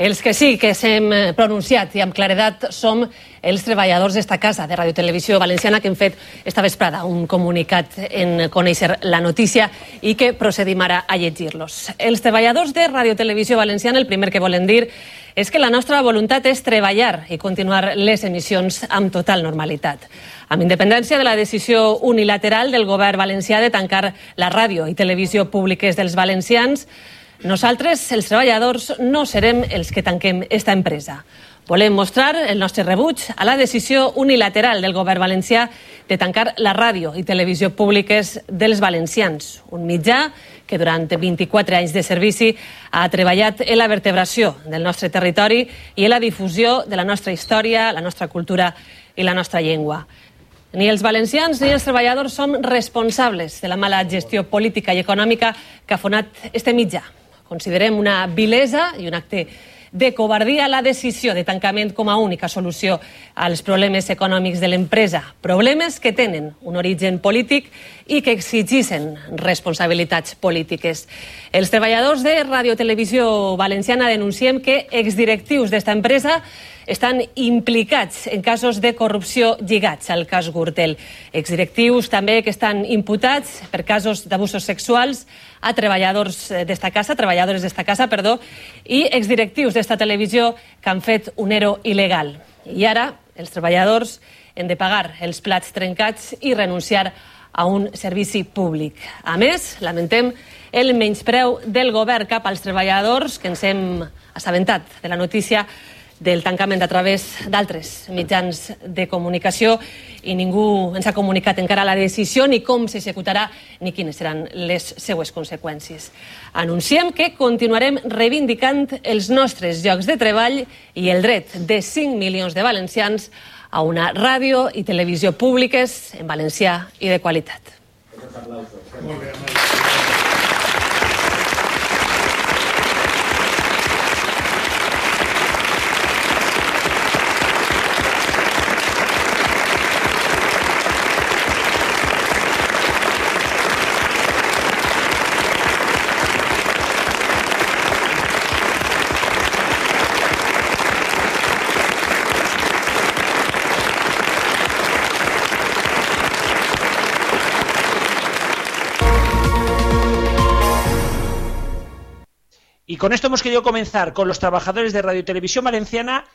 Els que sí que s'hem eh, pronunciat i amb claredat som els treballadors d'esta casa de Radio Televisió Valenciana que hem fet esta vesprada un comunicat en conèixer la notícia i que procedim ara a llegir-los. Els treballadors de Radio Televisió Valenciana el primer que volen dir és que la nostra voluntat és treballar i continuar les emissions amb total normalitat. Amb independència de la decisió unilateral del govern valencià de tancar la ràdio i televisió públiques dels valencians, nosaltres, els treballadors, no serem els que tanquem esta empresa. Volem mostrar el nostre rebuig a la decisió unilateral del govern valencià de tancar la ràdio i televisió públiques dels valencians, un mitjà que durant 24 anys de servici ha treballat en la vertebració del nostre territori i en la difusió de la nostra història, la nostra cultura i la nostra llengua. Ni els valencians ni els treballadors som responsables de la mala gestió política i econòmica que ha fonat este mitjà. Considerem una vilesa i un acte de covardia la decisió de tancament com a única solució als problemes econòmics de l'empresa. Problemes que tenen un origen polític i que exigeixen responsabilitats polítiques. Els treballadors de Radio Televisió Valenciana denunciem que exdirectius d'esta empresa estan implicats en casos de corrupció lligats al cas Gürtel. Exdirectius també que estan imputats per casos d'abusos sexuals a treballadors d'esta casa, treballadores d'esta casa, perdó, i exdirectius d'esta televisió que han fet un ero il·legal. I ara els treballadors han de pagar els plats trencats i renunciar a un servici públic. A més, lamentem el menyspreu del govern cap als treballadors que ens hem assabentat de la notícia del tancament a través d'altres mitjans de comunicació i ningú ens ha comunicat encara la decisió ni com s'executarà ni quines seran les seues conseqüències. Anunciem que continuarem reivindicant els nostres llocs de treball i el dret de 5 milions de valencians a una ràdio i televisió públiques en valencià i de qualitat. Molt bé, con esto hemos querido comenzar con los trabajadores de Radio Televisión Valenciana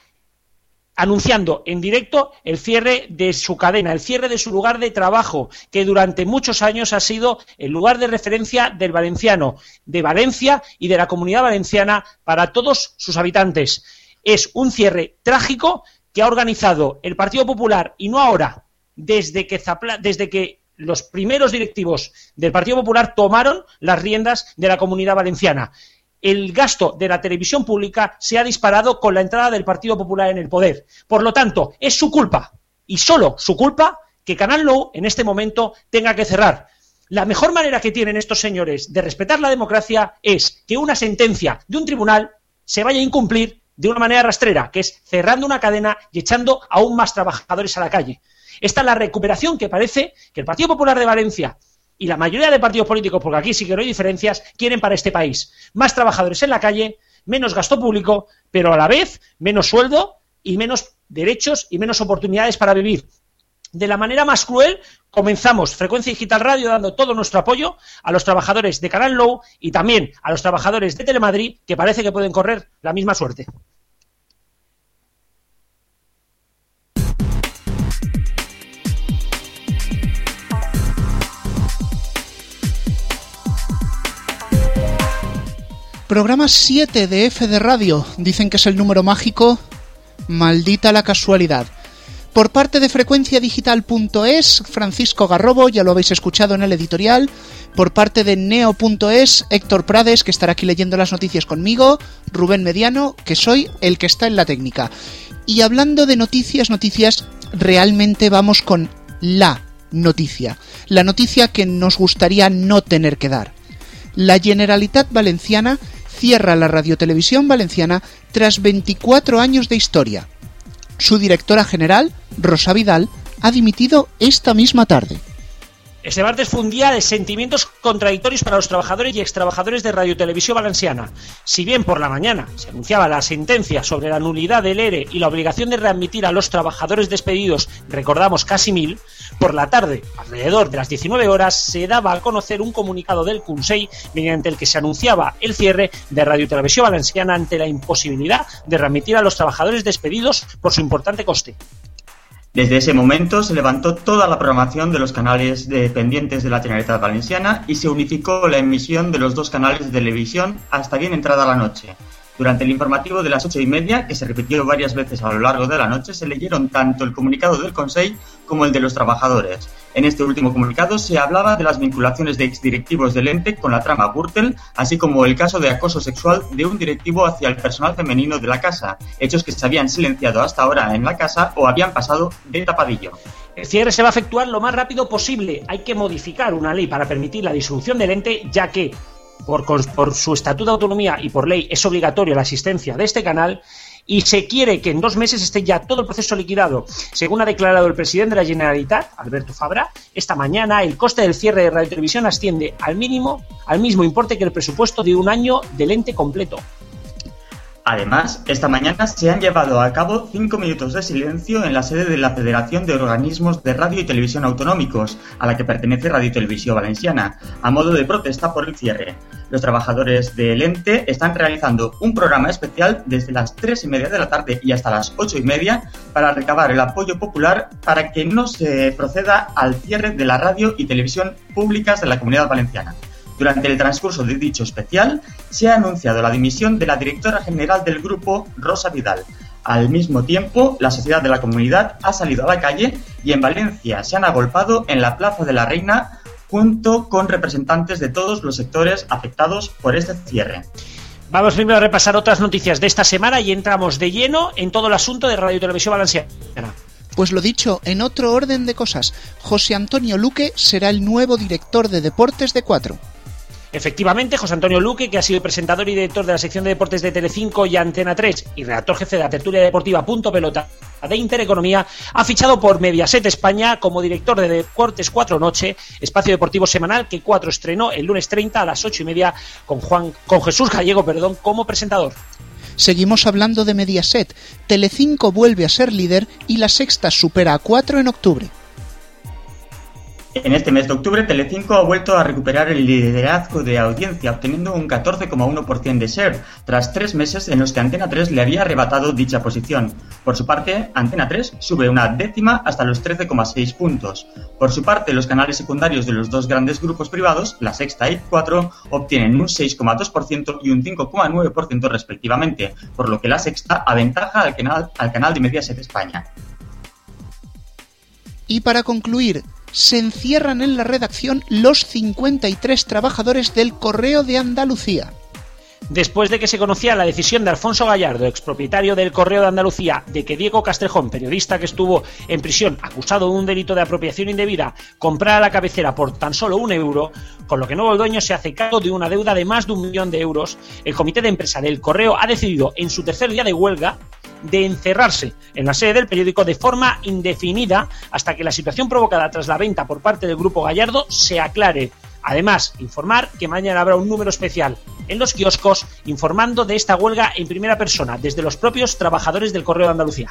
anunciando en directo el cierre de su cadena, el cierre de su lugar de trabajo, que durante muchos años ha sido el lugar de referencia del valenciano, de Valencia y de la comunidad valenciana para todos sus habitantes. Es un cierre trágico que ha organizado el Partido Popular y no ahora, desde que, desde que los primeros directivos del Partido Popular tomaron las riendas de la comunidad valenciana el gasto de la televisión pública se ha disparado con la entrada del Partido Popular en el poder. Por lo tanto, es su culpa, y solo su culpa, que Canal Low en este momento tenga que cerrar. La mejor manera que tienen estos señores de respetar la democracia es que una sentencia de un tribunal se vaya a incumplir de una manera rastrera, que es cerrando una cadena y echando aún más trabajadores a la calle. Esta es la recuperación que parece que el Partido Popular de Valencia y la mayoría de partidos políticos, porque aquí sí que no hay diferencias, quieren para este país. Más trabajadores en la calle, menos gasto público, pero a la vez menos sueldo y menos derechos y menos oportunidades para vivir. De la manera más cruel, comenzamos Frecuencia Digital Radio dando todo nuestro apoyo a los trabajadores de Canal Low y también a los trabajadores de Telemadrid, que parece que pueden correr la misma suerte. Programa 7 de F de Radio. Dicen que es el número mágico. Maldita la casualidad. Por parte de frecuenciadigital.es, Francisco Garrobo, ya lo habéis escuchado en el editorial. Por parte de neo.es, Héctor Prades, que estará aquí leyendo las noticias conmigo. Rubén Mediano, que soy el que está en la técnica. Y hablando de noticias, noticias, realmente vamos con la noticia. La noticia que nos gustaría no tener que dar. La Generalitat Valenciana cierra la radiotelevisión valenciana tras 24 años de historia. Su directora general, Rosa Vidal, ha dimitido esta misma tarde. Este martes fue un día de sentimientos contradictorios para los trabajadores y extrabajadores de Radio Televisión Valenciana. Si bien por la mañana se anunciaba la sentencia sobre la nulidad del ERE y la obligación de readmitir a los trabajadores despedidos, recordamos casi mil, por la tarde, alrededor de las 19 horas, se daba a conocer un comunicado del Consell mediante el que se anunciaba el cierre de Radio Televisión Valenciana ante la imposibilidad de readmitir a los trabajadores despedidos por su importante coste. Desde ese momento se levantó toda la programación de los canales dependientes de la Generalitat Valenciana y se unificó la emisión de los dos canales de televisión hasta bien entrada la noche. Durante el informativo de las ocho y media, que se repitió varias veces a lo largo de la noche, se leyeron tanto el comunicado del Consejo como el de los trabajadores. En este último comunicado se hablaba de las vinculaciones de exdirectivos del ente con la trama Gürtel, así como el caso de acoso sexual de un directivo hacia el personal femenino de la casa, hechos que se habían silenciado hasta ahora en la casa o habían pasado de tapadillo. El cierre se va a efectuar lo más rápido posible. Hay que modificar una ley para permitir la disolución del ente, ya que por, por, su estatuto de autonomía y por ley es obligatoria la asistencia de este canal y se quiere que en dos meses esté ya todo el proceso liquidado. Según ha declarado el presidente de la Generalitat, Alberto Fabra, esta mañana el coste del cierre de Radio Televisión asciende al mínimo, al mismo importe que el presupuesto de un año del ente completo. Además, esta mañana se han llevado a cabo cinco minutos de silencio en la sede de la Federación de Organismos de Radio y Televisión Autonómicos, a la que pertenece Radio Televisión Valenciana, a modo de protesta por el cierre. Los trabajadores del ente están realizando un programa especial desde las tres y media de la tarde y hasta las ocho y media para recabar el apoyo popular para que no se proceda al cierre de la radio y televisión públicas de la Comunidad Valenciana. Durante el transcurso de dicho especial, se ha anunciado la dimisión de la directora general del grupo, Rosa Vidal. Al mismo tiempo, la sociedad de la comunidad ha salido a la calle y en Valencia se han agolpado en la Plaza de la Reina junto con representantes de todos los sectores afectados por este cierre. Vamos primero a repasar otras noticias de esta semana y entramos de lleno en todo el asunto de Radio Televisión Valenciana. Pues lo dicho, en otro orden de cosas, José Antonio Luque será el nuevo director de deportes de Cuatro. Efectivamente, José Antonio Luque, que ha sido presentador y director de la sección de deportes de Telecinco y Antena 3 y redactor jefe de la tertulia deportiva Punto Pelota de Intereconomía, ha fichado por Mediaset España como director de Deportes 4 Noche, espacio deportivo semanal que 4 estrenó el lunes 30 a las 8 y media con, Juan, con Jesús Gallego perdón, como presentador. Seguimos hablando de Mediaset. Telecinco vuelve a ser líder y la sexta supera a 4 en octubre. En este mes de octubre, Telecinco ha vuelto a recuperar el liderazgo de audiencia, obteniendo un 14,1% de share, tras tres meses en los que Antena 3 le había arrebatado dicha posición. Por su parte, Antena 3 sube una décima hasta los 13,6 puntos. Por su parte, los canales secundarios de los dos grandes grupos privados, La Sexta y 4, obtienen un 6,2% y un 5,9% respectivamente, por lo que La Sexta aventaja al canal, al canal de Mediaset España. Y para concluir, se encierran en la redacción los 53 trabajadores del Correo de Andalucía. Después de que se conocía la decisión de Alfonso Gallardo, expropietario del Correo de Andalucía, de que Diego Castrejón, periodista que estuvo en prisión acusado de un delito de apropiación indebida, comprara la cabecera por tan solo un euro, con lo que nuevo dueño se hace cargo de una deuda de más de un millón de euros, el comité de empresa del Correo ha decidido en su tercer día de huelga de encerrarse en la sede del periódico de forma indefinida hasta que la situación provocada tras la venta por parte del grupo Gallardo se aclare. Además, informar que mañana habrá un número especial en los kioscos informando de esta huelga en primera persona desde los propios trabajadores del Correo de Andalucía.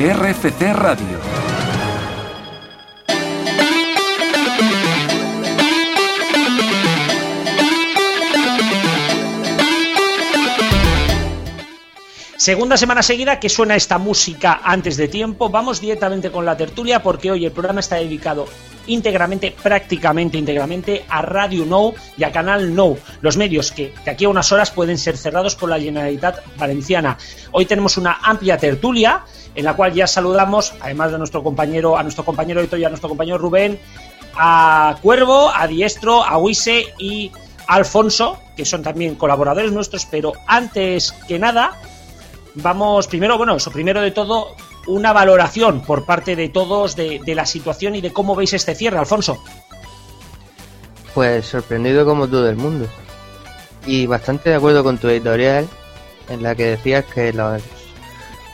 RFC Radio Segunda semana seguida que suena esta música antes de tiempo. Vamos directamente con la tertulia porque hoy el programa está dedicado íntegramente, prácticamente íntegramente a Radio No y a Canal No, los medios que de aquí a unas horas pueden ser cerrados por la Generalitat Valenciana. Hoy tenemos una amplia tertulia en la cual ya saludamos, además de nuestro compañero, a nuestro compañero y a nuestro compañero Rubén, a Cuervo, a Diestro, a Huise y a Alfonso, que son también colaboradores nuestros, pero antes que nada vamos primero, bueno, eso primero de todo, una valoración por parte de todos de, la situación y de cómo veis este cierre, Alfonso. Pues sorprendido como todo el mundo. y bastante de acuerdo con tu editorial en la que decías que los,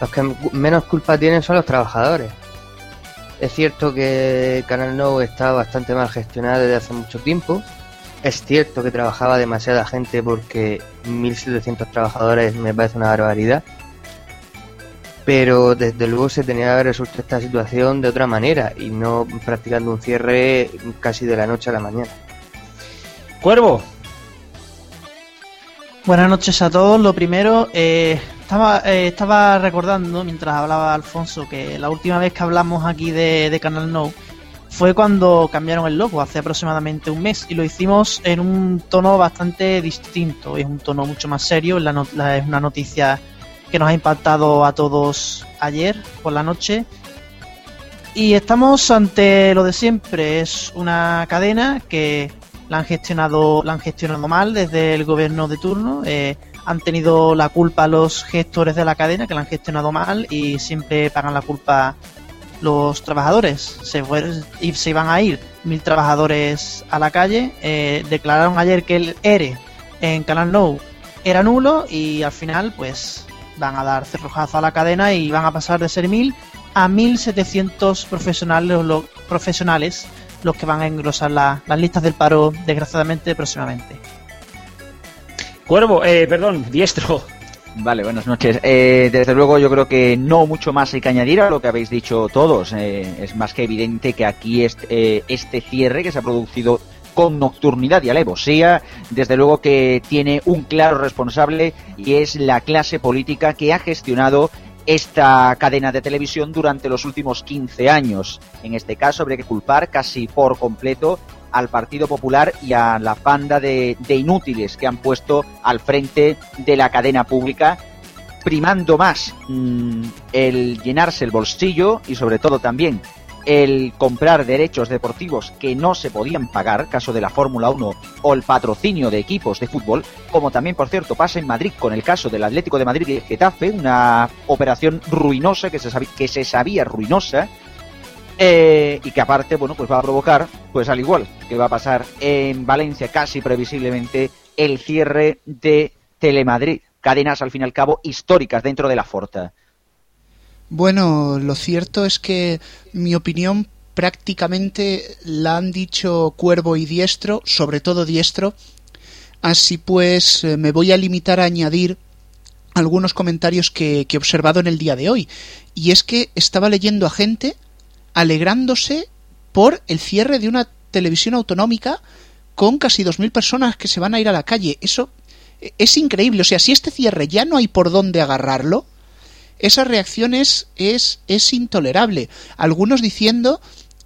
los que menos culpa tienen son los trabajadores. Es cierto que Canal No está bastante mal gestionado desde hace mucho tiempo. Es cierto que trabajaba demasiada gente porque 1.700 trabajadores me parece una barbaridad. Pero desde luego se tenía que haber resuelto esta situación de otra manera y no practicando un cierre casi de la noche a la mañana. Cuervo. Buenas noches a todos. Lo primero, eh, estaba, eh, estaba recordando mientras hablaba Alfonso que la última vez que hablamos aquí de, Canal No fue cuando cambiaron el logo, hace aproximadamente un mes, y lo hicimos en un tono bastante distinto. Es un tono mucho más serio, es una noticia que nos ha impactado a todos ayer por la noche. Y estamos ante lo de siempre, es una cadena que la han gestionado, la han gestionado mal desde el gobierno de turno. Eh, han tenido la culpa los gestores de la cadena que la han gestionado mal y siempre pagan la culpa los trabajadores. Se, y se iban a ir mil trabajadores a la calle. Eh, declararon ayer que el ERE en Canal No era nulo y al final pues van a dar cerrojazo a la cadena y van a pasar de ser mil a 1700 profesionales, los, profesionales los que van a engrosar las listas del paro desgraciadamente próximamente. Cuervo, eh, perdón, diestro. Vale, buenas noches. Eh, desde luego yo creo que no mucho más hay que añadir a lo que habéis dicho todos. Eh, es más que evidente que aquí este, este cierre que se ha producido con nocturnidad y alevosía, desde luego que tiene un claro responsable y es la clase política que ha gestionado esta cadena de televisión durante los últimos 15 años. En este caso habría que culpar casi por completo al Partido Popular y a la banda de, inútiles que han puesto al frente de la cadena pública, primando más mm, el llenarse el bolsillo y sobre todo también el comprar derechos deportivos que no se podían pagar, caso de la Fórmula 1 o el patrocinio de equipos de fútbol, como también, por cierto, pasa en Madrid con el caso del Atlético de Madrid y Getafe, una operación ruinosa que se, sabía, que se sabía ruinosa, eh, y que aparte, bueno, pues va a provocar, pues al igual que va a pasar en Valencia casi previsiblemente, el cierre de Telemadrid. Cadenas, al fin y al cabo, históricas dentro de la Forta. Bueno, lo cierto es que mi opinión prácticamente la han dicho Cuervo y Diestro, sobre todo Diestro. Así pues, eh, me voy a limitar a añadir algunos comentarios que, he observado en el día de hoy. Y es que estaba leyendo a gente alegrándose por el cierre de una televisión autonómica con casi 2.000 personas que se van a ir a la calle. Eso es increíble. O sea, si este cierre ya no hay por dónde agarrarlo, esa reacción es, es, es intolerable. Algunos diciendo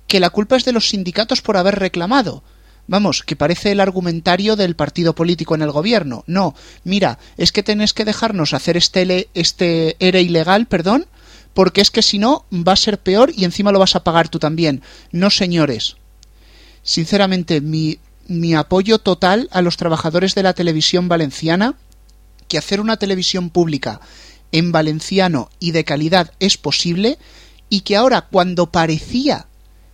que la culpa es de los sindicatos por haber reclamado. Vamos, que parece el argumentario del partido político en el gobierno. No, mira, es que tenés que dejarnos hacer este, este era ilegal, perdón, porque es que si no va a ser peor y encima lo vas a pagar tú también. No, señores. Sinceramente, mi, mi apoyo total a los trabajadores de la televisión valenciana, que hacer una televisión pública en valenciano y de calidad es posible, y que ahora cuando parecía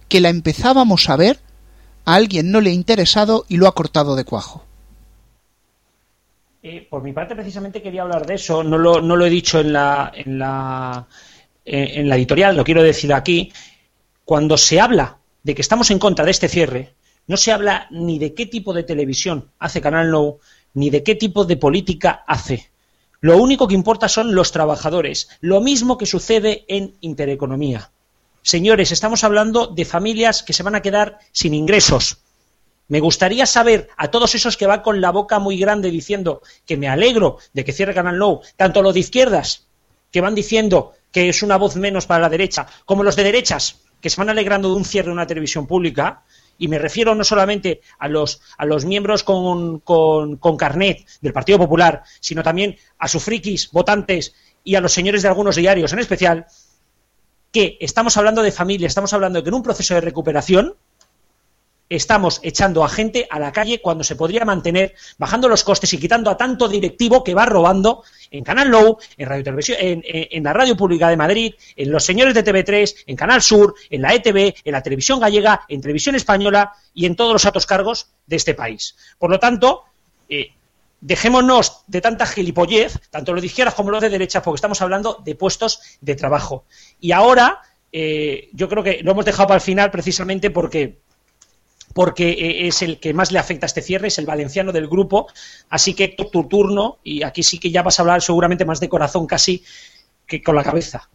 que la empezábamos a ver, a alguien no le ha interesado y lo ha cortado de cuajo. Eh, por mi parte, precisamente quería hablar de eso. No lo, no lo he dicho en la, en la eh, en la editorial, lo quiero decir aquí, cuando se habla de que estamos en contra de este cierre, no se habla ni de qué tipo de televisión hace Canal No, ni de qué tipo de política hace. Lo único que importa son los trabajadores, lo mismo que sucede en Intereconomía. Señores, estamos hablando de familias que se van a quedar sin ingresos. Me gustaría saber a todos esos que van con la boca muy grande diciendo que me alegro de que cierre Canal No, tanto los de izquierdas que van diciendo que es una voz menos para la derecha, como los de derechas, que se van alegrando de un cierre de una televisión pública, y me refiero no solamente a los, a los miembros con, con, con, carnet del Partido Popular, sino también a sus frikis, votantes y a los señores de algunos diarios en especial, que estamos hablando de familia, estamos hablando de que en un proceso de recuperación estamos echando a gente a la calle cuando se podría mantener bajando los costes y quitando a tanto directivo que va robando en Canal Low, en Radio Televisión, en, la Radio Pública de Madrid, en los señores de TV3, en Canal Sur, en la ETV, en la televisión gallega, en televisión española y en todos los altos cargos de este país. Por lo tanto, eh, dejémonos de tanta gilipollez, tanto los de izquierdas como los de derechas, porque estamos hablando de puestos de trabajo. Y ahora, eh, yo creo que lo hemos dejado para el final precisamente porque porque eh, es el que más le afecta a este cierre, es el valenciano del grupo. Así que tu turno, y aquí sí que ya vas a hablar seguramente más de corazón casi que con la cabeza.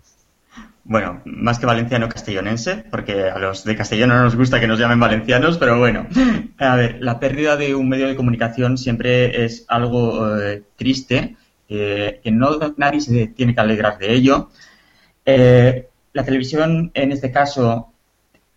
Bueno, más que valenciano castellonense, porque a los de Castellón no nos gusta que nos llamen valencianos, pero bueno. A ver, la pérdida de un medio de comunicación siempre es algo eh, triste, que no nadie se tiene que alegrar de ello. Eh, la televisión, en este caso,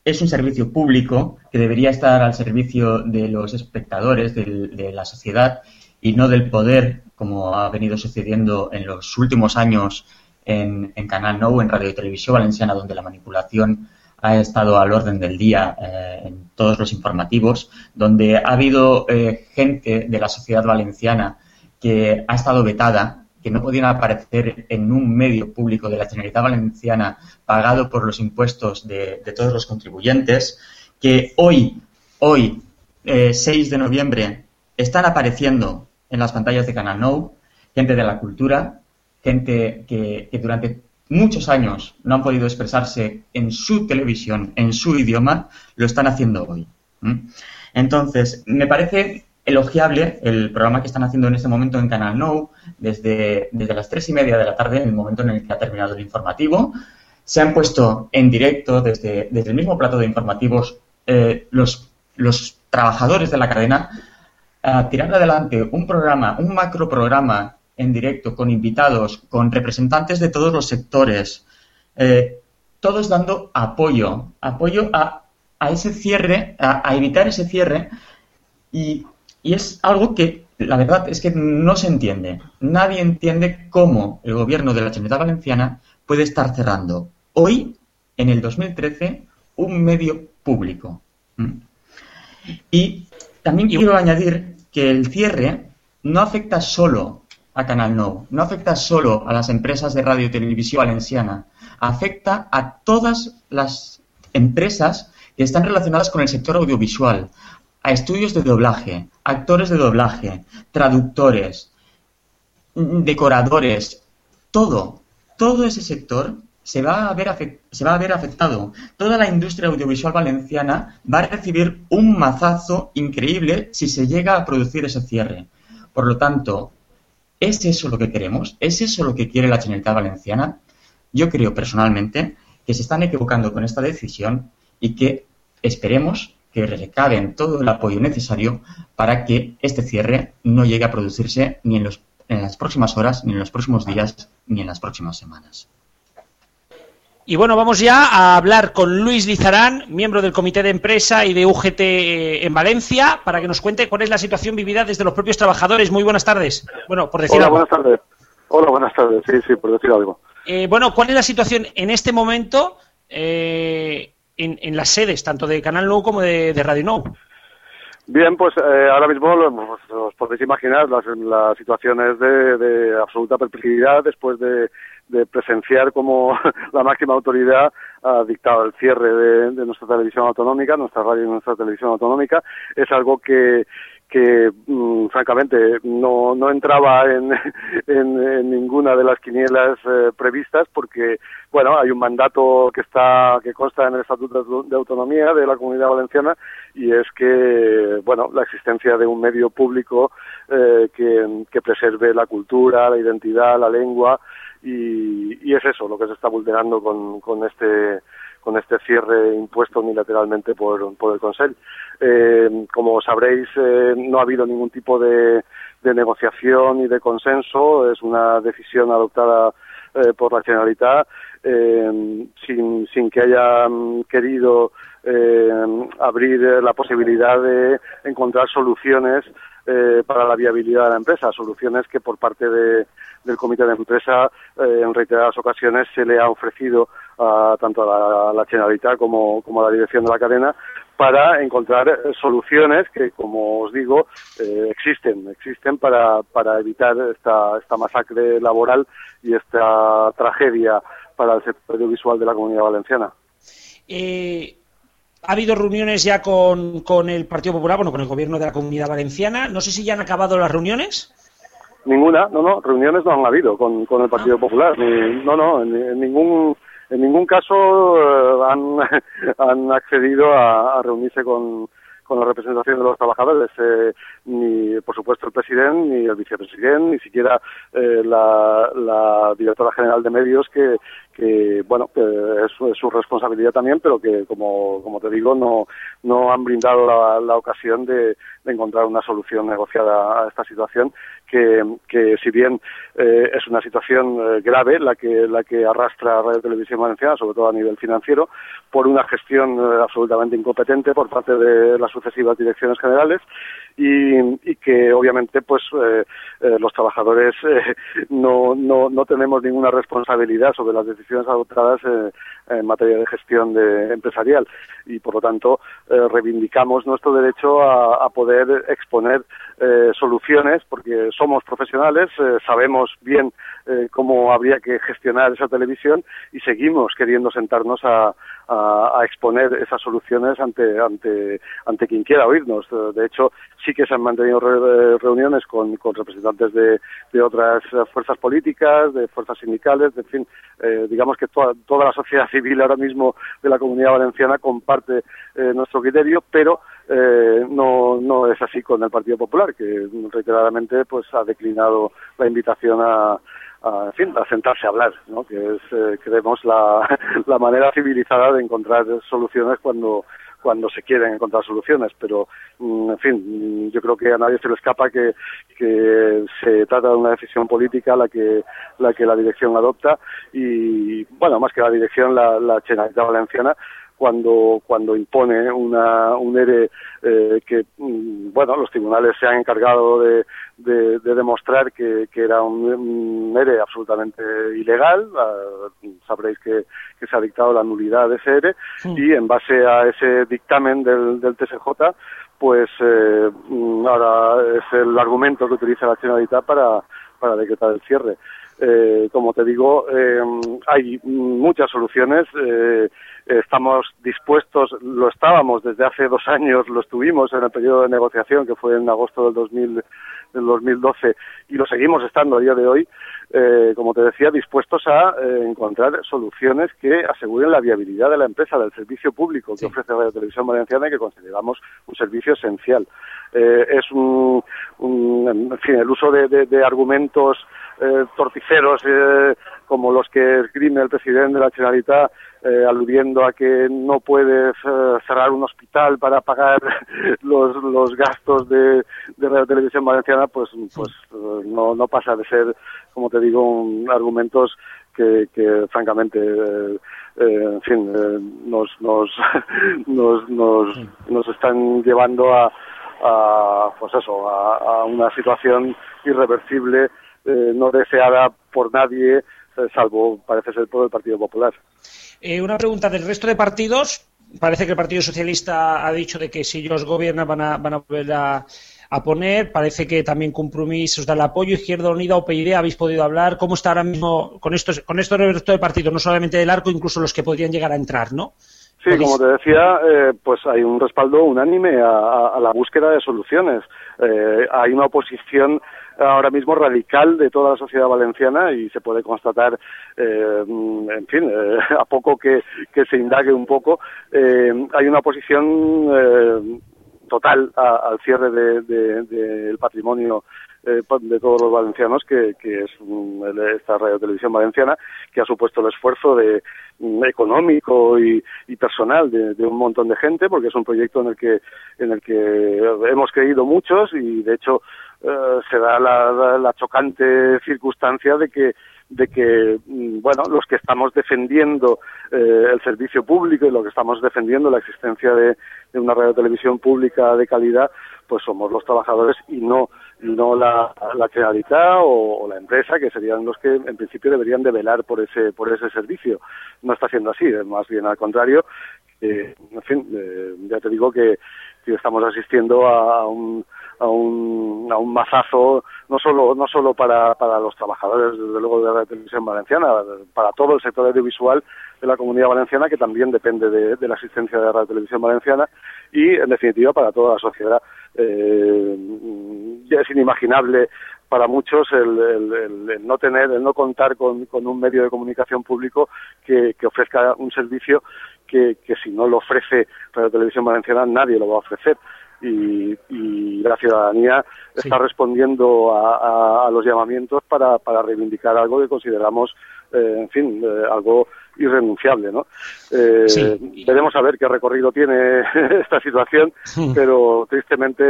es un servicio público que debería estar al servicio de los espectadores, de la sociedad y no del poder, como ha venido sucediendo en los últimos años en, Canal Nou, en Radio y Televisión Valenciana, donde la manipulación ha estado al orden del día eh, en todos los informativos, donde ha habido eh, gente de la sociedad valenciana que ha estado vetada, que no podían aparecer en un medio público de la Generalitat Valenciana pagado por los impuestos de, todos los contribuyentes, que hoy, hoy, 6 eh, de noviembre, están apareciendo en las pantallas de Canal Nou, gente de la cultura, gente que, durante muchos años no han podido expresarse en su televisión, en su idioma, lo están haciendo hoy. Entonces, me parece elogiable el programa que están haciendo en este momento en Canal Nou, desde, desde las tres y media de la tarde, en el momento en el que ha terminado el informativo. Se han puesto en directo desde, desde el mismo plato de informativos eh, los, los trabajadores de la cadena a tirar adelante un programa, un macro programa en directo, con invitados, con representantes de todos los sectores, eh, todos dando apoyo, apoyo a, a ese cierre, a, evitar ese cierre, y, y, es algo que la verdad es que no se entiende. Nadie entiende cómo el gobierno de la Generalitat Valenciana puede estar cerrando hoy, en el 2013, un medio público. ¿Mm? Y también quiero añadir que el cierre no afecta solo a Canal Nou. No afecta solo a las empresas de radio y televisión valenciana, afecta a todas las empresas que están relacionadas con el sector audiovisual, a estudios de doblaje, actores de doblaje, traductores, decoradores, todo, todo ese sector se va, a ver se va a ver afectado. Toda la industria audiovisual valenciana va a recibir un mazazo increíble si se llega a producir ese cierre. Por lo tanto, ¿Es eso lo que queremos? ¿Es eso lo que quiere la Generalitat Valenciana? Yo creo personalmente que se están equivocando con esta decisión y que esperemos que recaben todo el apoyo necesario para que este cierre no llegue a producirse ni en, en las próximas horas, ni en los próximos días, ni en las próximas semanas. Y bueno, vamos ya a hablar con Luis Lizarán, miembro del comité de empresa y de UGT eh, en Valencia, para que nos cuente cuál es la situación vivida desde los propios trabajadores. Muy buenas tardes. Bueno, por decir Hola, buenas tardes. Hola, buenas tardes. Sí, sí, por decir algo. Eh, bueno, ¿cuál es la situación en este momento eh, en, las sedes, tanto de Canal Nou como de, Radio Nou? Bien, pues ahora mismo os podéis imaginar las, situaciones de, de absoluta perplejidad después de de presenciar cómo la máxima autoridad ha dictado el cierre de, nuestra televisión autonómica, nuestra radio y nuestra televisión autonómica, es algo que, que mm, francamente no, no entraba en, en, ninguna de las quinielas eh, previstas porque bueno hay un mandato que está que consta en el estatuto de autonomía de la comunidad valenciana y es que bueno la existencia de un medio público eh, que, que preserve la cultura la identidad la lengua y, es eso lo que se está vulnerando con, con este con este cierre impuesto unilateralmente por, por el Consejo. Eh, como sabréis, eh, no ha habido ningún tipo de, de, negociación ni de consenso. Es una decisión adoptada eh, por la Generalitat sin, sin que hayan querido abrir la posibilidad de encontrar soluciones para la viabilidad de la empresa, soluciones que por parte de, del comité de empresa eh, en reiteradas ocasiones se le ha ofrecido a, tanto a la, Generalitat como, como, a la dirección de la cadena para encontrar eh, soluciones que, como os digo, eh, existen, existen para, para evitar esta, esta masacre laboral y esta tragedia para el sector audiovisual de la comunidad valenciana. ha habido reuniones ya con, con el Partido Popular, bueno, con el gobierno de la Comunidad Valenciana. No sé si ya han acabado las reuniones. Ninguna, no, no, reuniones no han habido con, con el Partido Popular. Ni, no, no, en, en ningún en ningún caso eh, han, han accedido a, reunirse con, con la representación de los trabajadores, eh, ni por supuesto el presidente, ni el vicepresidente, ni siquiera eh, la, la directora general de medios que, que bueno, que es, su- es su responsabilidad también, pero que como, como te digo, no, no han brindado la, la ocasión de, encontrar una solución negociada a esta situación que, que si bien eh, es una situación eh, grave la que, la que arrastra Radio Televisión Valenciana, sobre todo a nivel financiero, por una gestión eh, absolutamente incompetente por parte de las sucesivas direcciones generales y, que obviamente pues eh, los trabajadores no, no, no tenemos ninguna responsabilidad sobre las decisiones adoptadas eh, en materia de gestión de, empresarial y por lo tanto eh, reivindicamos nuestro derecho a, a poder exponer eh, soluciones porque somos profesionales, eh, sabemos bien cómo habría que gestionar esa televisión y seguimos queriendo sentarnos a, a, a exponer esas soluciones ante, ante, ante quien quiera oírnos. De hecho, sí que se han mantenido re- reuniones con, con representantes de, de otras fuerzas políticas, de fuerzas sindicales, de, en fin, eh, digamos que toda, toda la sociedad civil ahora mismo de la comunidad valenciana comparte eh, nuestro criterio, pero eh, no, no es así con el Partido Popular, que reiteradamente pues ha declinado la invitación a, a, en fin, a sentarse a hablar, ¿no? que es, eh, creemos, la, la manera civilizada de encontrar soluciones cuando cuando se quieren encontrar soluciones, pero mm, en fin, mm, yo creo que a nadie se le escapa que, que se trata de una decisión política la que la que la dirección adopta y bueno, más que la dirección, la, la Generalitat Valenciana cuando cuando impone una, un ERE eh, que mm, bueno los tribunales se han encargado de, de, de demostrar que, que era un, un ERE absolutamente ilegal. Ah, sabréis que, que se ha dictado la nulidad de ese ERE. Y en base a ese dictamen del, del TSJ pues eh, mm, ahora es el argumento que utiliza la Generalitat para, para decretar el cierre. Eh, como te digo, eh, hay muchas soluciones. eh, estamos dispuestos, lo estábamos desde hace dos años, lo estuvimos en el periodo de negociación que fue en agosto del, 2000, del 2012 y lo seguimos estando a día de hoy, eh, como te decía, dispuestos a eh, encontrar soluciones que aseguren la viabilidad de la empresa, del servicio público que ofrece Radio Televisión Valenciana y que consideramos un servicio esencial. Eh, es un, un- en fin, el uso de, de- de argumentos eh, torticeros eh, como los que esgrime el presidente de la Generalitat eh, aludiendo a que no puedes eh, cerrar un hospital para pagar los, los gastos de, de Radio Televisión Valenciana, pues, pues eh, no, no pasa de ser, como te digo, un- argumentos que, que francamente, eh, en fin, eh, nos, nos, nos, nos, nos están llevando a, a pues eso, a, a una situación irreversible, eh, no deseada por nadie, eh, salvo parece ser por el Partido Popular. Eh, una pregunta del resto de partidos. Parece que el Partido Socialista ha dicho de que si ellos gobiernan van a, van a volver a, a poner. Parece que también Compromís os da el apoyo. Izquierda Unida, OPID, habéis podido hablar. ¿Cómo está ahora mismo con estos, con estos resto de partidos? No solamente del arco, incluso los que podrían llegar a entrar, ¿no? Sí, como te decía, eh, pues hay un respaldo unánime a, a- a la búsqueda de soluciones. Eh, hay una oposición ahora mismo radical de toda la sociedad valenciana y se puede constatar, eh, en fin, eh, a poco que, que se indague un poco, eh, hay una oposición eh, total a- al cierre del de, del patrimonio eh, pa- de todos los valencianos, que, es esta radio televisión valenciana, que ha supuesto el esfuerzo de mm, económico y, personal de, de un montón de gente, porque es un proyecto en el que en el que hemos creído muchos y de hecho eh, se da la- la chocante circunstancia de que de que mm, bueno los que estamos defendiendo eh, el servicio público y los que estamos defendiendo la existencia de, una radio televisión pública de calidad pues somos los trabajadores y no no la, la Generalitat o, la empresa que serían los que en principio deberían de velar por ese por ese servicio. No está siendo así más bien al contrario. Eh, en fin eh, ya te digo que, que estamos asistiendo a un a un, a un mazazo no solo no solo para, para los trabajadores desde luego de la televisión valenciana para todo el sector audiovisual de la comunidad valenciana que también depende de, la existencia de la televisión valenciana y en definitiva para toda la sociedad eh, ya es inimaginable para muchos el, no tener, el no contar con, un medio de comunicación público que, ofrezca un servicio que, si no lo ofrece Radio Televisión Valenciana nadie lo va a ofrecer. Y, la ciudadanía está respondiendo a, los llamamientos para, para reivindicar algo que consideramos, eh, en fin, eh, algo irrenunciable, ¿no? Eh, veremos a ver qué recorrido tiene esta situación, pero tristemente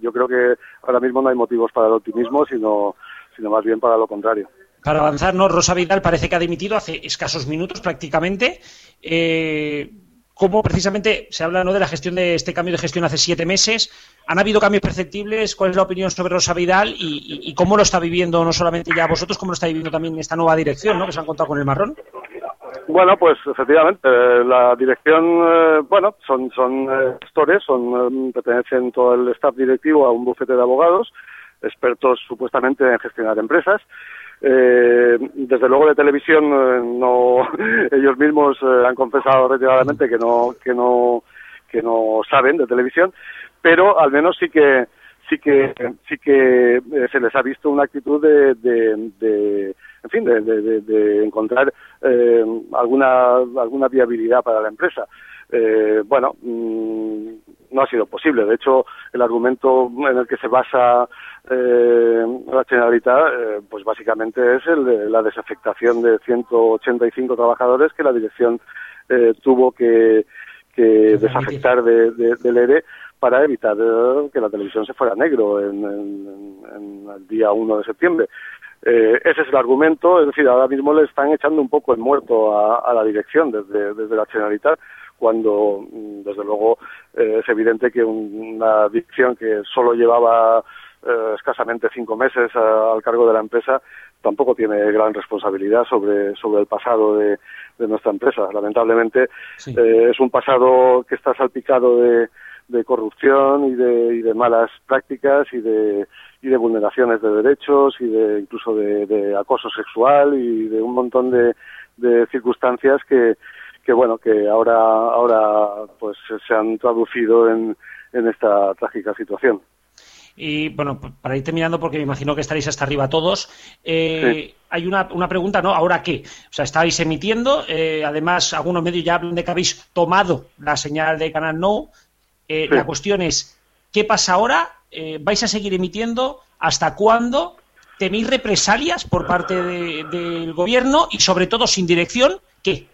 yo creo que ahora mismo no hay motivos para el optimismo, sino, sino más bien para lo contrario. Para avanzar, ¿no? Rosa Vidal parece que ha dimitido hace escasos minutos prácticamente. Eh, cómo precisamente se habla ¿no? de la gestión de este cambio de gestión hace siete meses. ¿Han habido cambios perceptibles? ¿Cuál es la opinión sobre Rosa Vidal y, cómo lo está viviendo no solamente ya vosotros, cómo lo está viviendo también esta nueva dirección ¿no? que se han contado con el marrón? Bueno, pues efectivamente, eh, la dirección, eh, bueno, son, son eh, gestores, son, pertenecen todo el staff directivo a un bufete de abogados, expertos supuestamente en gestionar empresas. Desde luego de televisión, no, ellos mismos han confesado reiteradamente que no, que no, que no saben de televisión, pero al menos sí que, sí que, sí que se les ha visto una actitud de, de en fin, de, encontrar eh, alguna, alguna viabilidad para la empresa. Eh, bueno, mm, no ha sido posible. De hecho, el argumento en el que se basa eh, la Generalitat, pues básicamente es el de la desafectación de 185 trabajadores que la dirección tuvo que, desafectar de, del ERE para evitar que la televisión se fuera negro en, en el día 1 de septiembre. Eh, ese es el argumento, es decir, ahora mismo le están echando un poco el muerto a, la dirección desde, desde la Generalitat, cuando mm, desde luego eh, es evidente que una dirección que solo llevaba eh, escasamente cinco meses al cargo de la empresa tampoco tiene gran responsabilidad sobre, sobre el pasado de, nuestra empresa. Lamentablemente es un pasado que está salpicado de, de corrupción y de, y de malas prácticas y de y de vulneraciones de derechos y de incluso de, acoso sexual y de un montón de, circunstancias que, que bueno que ahora ahora pues se han traducido en, en esta trágica situación. Y bueno, para ir terminando, porque me imagino que estaréis hasta arriba todos, eh, hay una, una, pregunta, ¿no? ¿Ahora qué? O sea, estáis emitiendo, eh, además, algunos medios ya hablan de que habéis tomado la señal de Canal No. Eh, la cuestión es, ¿qué pasa ahora? Vais a seguir emitiendo? ¿Hasta cuándo? ¿Tenéis represalias por parte del gobierno y sobre todo sin dirección? ¿Qué?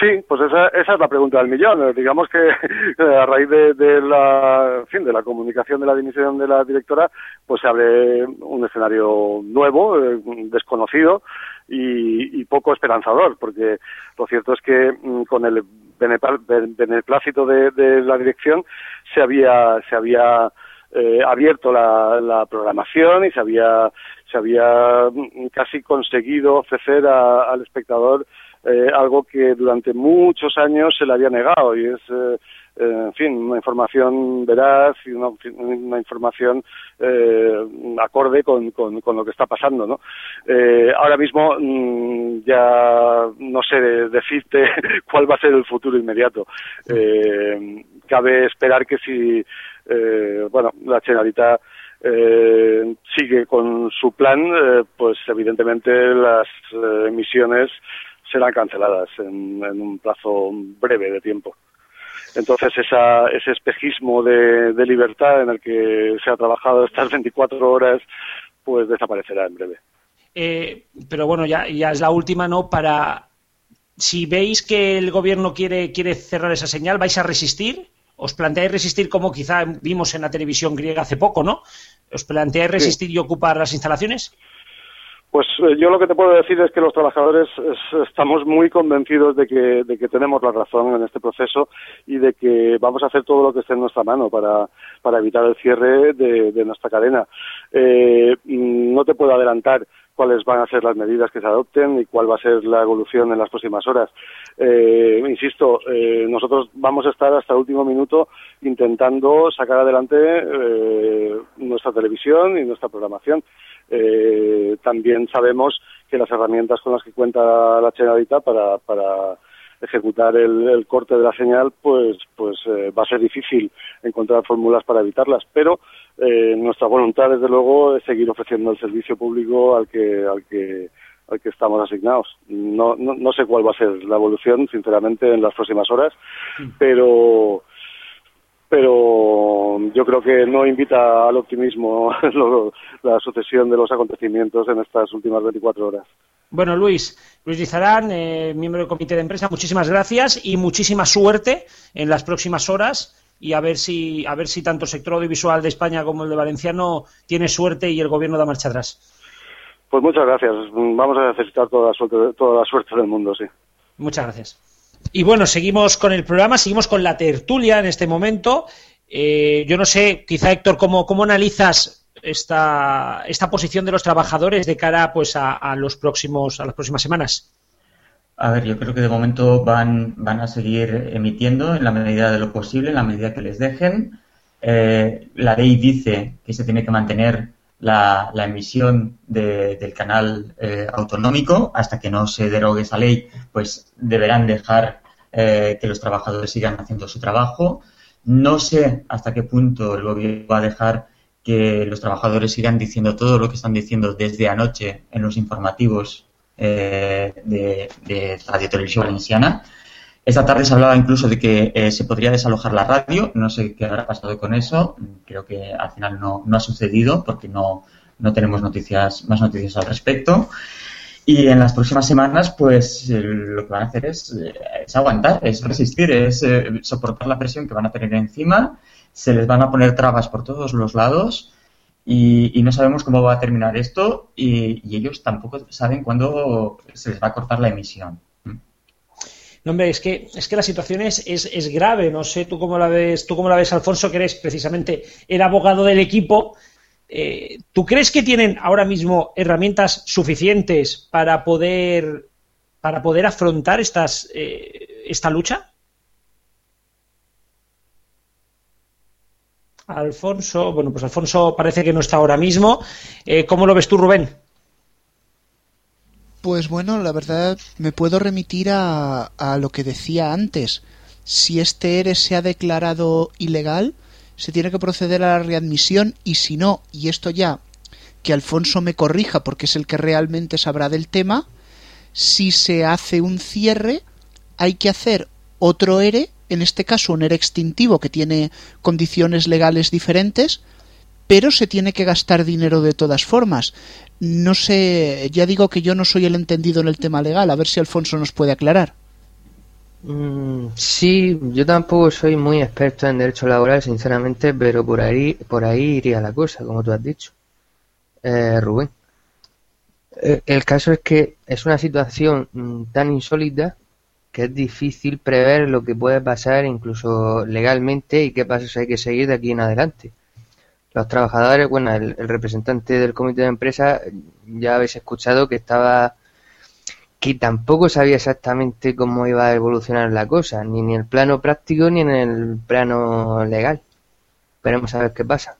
Sí, pues esa, esa es la pregunta del millón. Digamos que a raíz de, la, fin, de la comunicación de la dimisión de la directora, pues se abre un escenario nuevo, eh, desconocido y, poco esperanzador, porque lo cierto es que mm, con el beneplácito de, de la dirección se había se había eh, abierto la, la, programación y se había se había mm, casi conseguido ofrecer al espectador eh, algo que durante muchos años se le había negado y es eh, en fin, una información veraz y una, una información eh, acorde con, con, con, lo que está pasando, ¿no? Eh, ahora mismo mm, ya no sé decirte cuál va a ser el futuro inmediato. Eh, cabe esperar que si, eh, bueno, la Generalitat eh, sigue con su plan, eh, pues evidentemente las emisiones serán canceladas en, en un plazo breve de tiempo. Entonces esa, ese espejismo de, libertad en el que se ha trabajado estas 24 horas, pues desaparecerá en breve. Eh, pero bueno, ya, ya es la última, ¿no? Para si veis que el gobierno quiere, quiere cerrar esa señal, ¿vais a resistir? ¿Os planteáis resistir como quizá vimos en la televisión griega hace poco, ¿no? ¿Os planteáis resistir y ocupar las instalaciones? Pues eh, yo lo que te puedo decir es que los trabajadores estamos muy convencidos de que, de que tenemos la razón en este proceso y de que vamos a hacer todo lo que esté en nuestra mano para, para evitar el cierre de, nuestra cadena. Eh, no te puedo adelantar cuáles van a ser las medidas que se adopten y cuál va a ser la evolución en las próximas horas. Eh, insisto, eh, nosotros vamos a estar hasta el último minuto intentando sacar adelante eh, nuestra televisión y nuestra programación. Eh, también sabemos que las herramientas con las que cuenta la Generalitat para, para ejecutar el, el, corte de la señal, pues, pues eh, va a ser difícil encontrar fórmulas para evitarlas. Pero eh, nuestra voluntad, desde luego, es seguir ofreciendo el servicio público al que, al que, al que estamos asignados. No, no, no sé cuál va a ser la evolución, sinceramente, en las próximas horas, pero pero yo creo que no invita al optimismo la sucesión de los acontecimientos en estas últimas 24 horas. Bueno, Luis, Luis Dizarán, eh, miembro del comité de empresa, muchísimas gracias y muchísima suerte en las próximas horas y a ver si a ver si tanto el sector audiovisual de España como el de Valenciano tiene suerte y el gobierno da marcha atrás. Pues muchas gracias. Vamos a necesitar toda la suerte, toda la suerte del mundo, sí. Muchas gracias. Y bueno, seguimos con el programa, seguimos con la tertulia en este momento. Eh, yo no sé, quizá Héctor, ¿cómo, cómo analizas esta, esta posición de los trabajadores de cara pues a, a, los próximos a las próximas semanas? A ver, yo creo que de momento van, van a seguir emitiendo en la medida de lo posible, en la medida que les dejen. Eh, la ley dice que se tiene que mantener la, la emisión de, del canal eh, autonómico hasta que no se derogue esa ley, pues deberán dejar eh, que los trabajadores sigan haciendo su trabajo. No sé hasta qué punto el gobierno va a dejar que los trabajadores sigan diciendo todo lo que están diciendo desde anoche en los informativos eh, de, de, Radio Televisión Valenciana. Esta tarde se hablaba incluso de que eh, se podría desalojar la radio. No sé qué habrá pasado con eso. Creo que al final no, no ha sucedido porque no, no tenemos noticias, más noticias al respecto. Y en las próximas semanas, pues eh, lo que van a hacer es, aguantar, es resistir, es soportar la presión que van a tener encima se les van a poner trabas por todos los lados y, no sabemos cómo va a terminar esto y, ellos tampoco saben cuándo se les va a cortar la emisión. No, hombre, es que, es que la situación es, es, es, grave. No sé tú cómo la ves, tú cómo la ves, Alfonso, que eres precisamente el abogado del equipo. Eh, ¿Tú crees que tienen ahora mismo herramientas suficientes para poder, para poder afrontar estas, eh, esta lucha? Alfonso, bueno, pues Alfonso parece que no está ahora mismo. Eh, ¿Cómo lo ves tú, Rubén? Pues bueno, la verdad me puedo remitir a, a lo que decía antes. Si este ERE se ha declarado ilegal, se tiene que proceder a la readmisión y si no, y esto ya que Alfonso me corrija porque es el que realmente sabrá del tema, si se hace un cierre, hay que hacer otro ERE en este caso un ERE extintivo que tiene condiciones legales diferentes, pero se tiene que gastar dinero de todas formas. No sé, ya digo que yo no soy el entendido en el tema legal, a ver si Alfonso nos puede aclarar. Mm, sí, yo tampoco soy muy experto en derecho laboral, sinceramente, pero por ahí, por ahí iría la cosa, como tú has dicho, eh, Rubén. Eh, el caso es que es una situación mm, tan insólita que es difícil prever lo que puede pasar incluso legalmente y qué pasos hay que seguir de aquí en adelante. Los trabajadores, bueno, el, representante del comité de empresa ya habéis escuchado que estaba que tampoco sabía exactamente cómo iba a evolucionar la cosa, ni en el plano práctico ni en el plano legal. Veremos a ver qué pasa.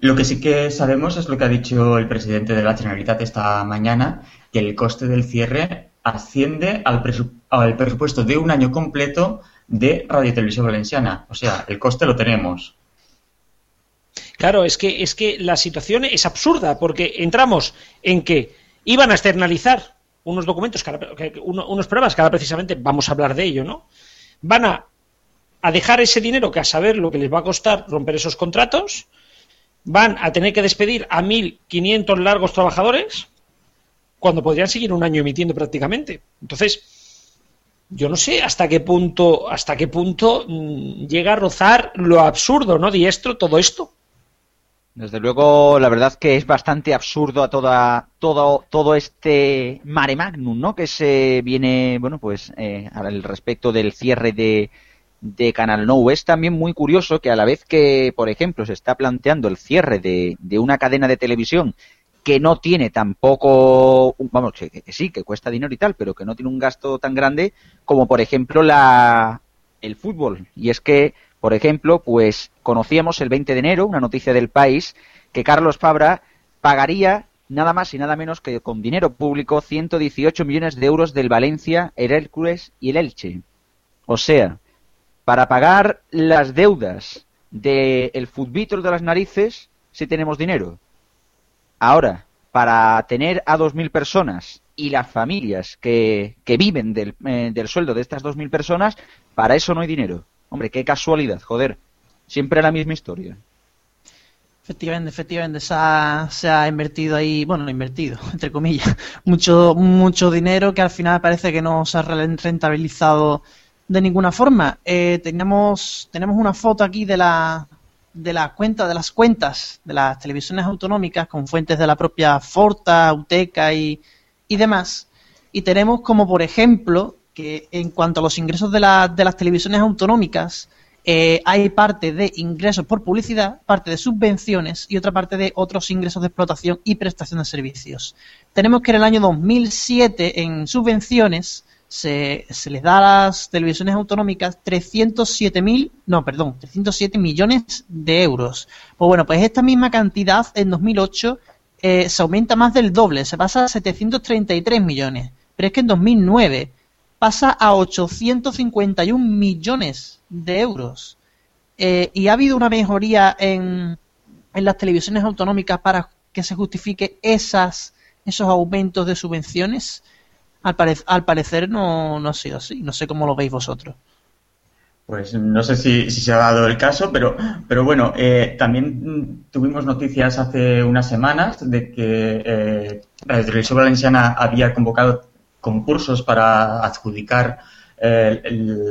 Lo que sí que sabemos es lo que ha dicho el presidente de la Generalitat esta mañana, que el coste del cierre asciende al, presu al presupuesto de un año completo de Radio Televisión Valenciana. O sea, el coste lo tenemos. Claro, es que, es que la situación es absurda, porque entramos en que iban a externalizar unos documentos, unos pruebas, que ahora precisamente vamos a hablar de ello, ¿no? Van a, a dejar ese dinero que a saber lo que les va a costar romper esos contratos, van a tener que despedir a 1.500 largos trabajadores, cuando podrían seguir un año emitiendo prácticamente. Entonces, yo no sé hasta qué punto, hasta qué punto mmm, llega a rozar lo absurdo, ¿no? Diestro, todo esto. Desde luego, la verdad que es bastante absurdo a toda, todo, todo este mare magnum, ¿no? Que se viene, bueno, pues, eh, al respecto del cierre de, de Canal No. Es también muy curioso que a la vez que, por ejemplo, se está planteando el cierre de, de una cadena de televisión que no tiene tampoco, vamos, que, sí, que cuesta dinero y tal, pero que no tiene un gasto tan grande como por ejemplo la el fútbol. Y es que, por ejemplo, pues conocíamos el 20 de enero una noticia del país que Carlos Fabra pagaría nada más y nada menos que con dinero público 118 millones de euros del Valencia, el Hércules y el Elche. O sea, para pagar las deudas del el futbito de las narices, si tenemos dinero. Ahora, para tener a 2.000 personas y las familias que, que viven del, eh, del sueldo de estas 2.000 personas, para eso no hay dinero. Hombre, qué casualidad, joder. Siempre la misma historia. Efectivamente, efectivamente, se ha, invertido ahí, bueno, invertido, entre comillas, mucho, mucho dinero que al final parece que no se ha rentabilizado de ninguna forma. Eh, tenemos una foto aquí de la, de la cuenta, de las cuentas de las televisiones autonómicas con fuentes de la propia Forta, Uteca y, y demás. Y tenemos como, por ejemplo, que en cuanto a los ingresos de, la, de las televisiones autonómicas, eh, hay parte de ingresos por publicidad, parte de subvenciones y otra parte de otros ingresos de explotación y prestación de servicios. Tenemos que en el año 2007 en subvenciones se, se les da a las televisiones autonómicas 307 mil, no, perdón, 307 millones de euros. Pues bueno, pues esta misma cantidad en 2008 eh, se aumenta más del doble, se pasa a 733 millones. Pero es que en 2009 pasa a 851 millones de euros. Eh, y ha habido una mejoría en, en las televisiones autonómicas para que se justifique esas, esos aumentos de subvenciones. Al, al parecer no, no, ha sido así. No sé cómo lo veis vosotros. Pues no sé si, se ha dado el caso, pero, pero bueno, eh, también tuvimos noticias hace unas semanas de que eh, la Televisión Valenciana había convocado concursos para adjudicar eh,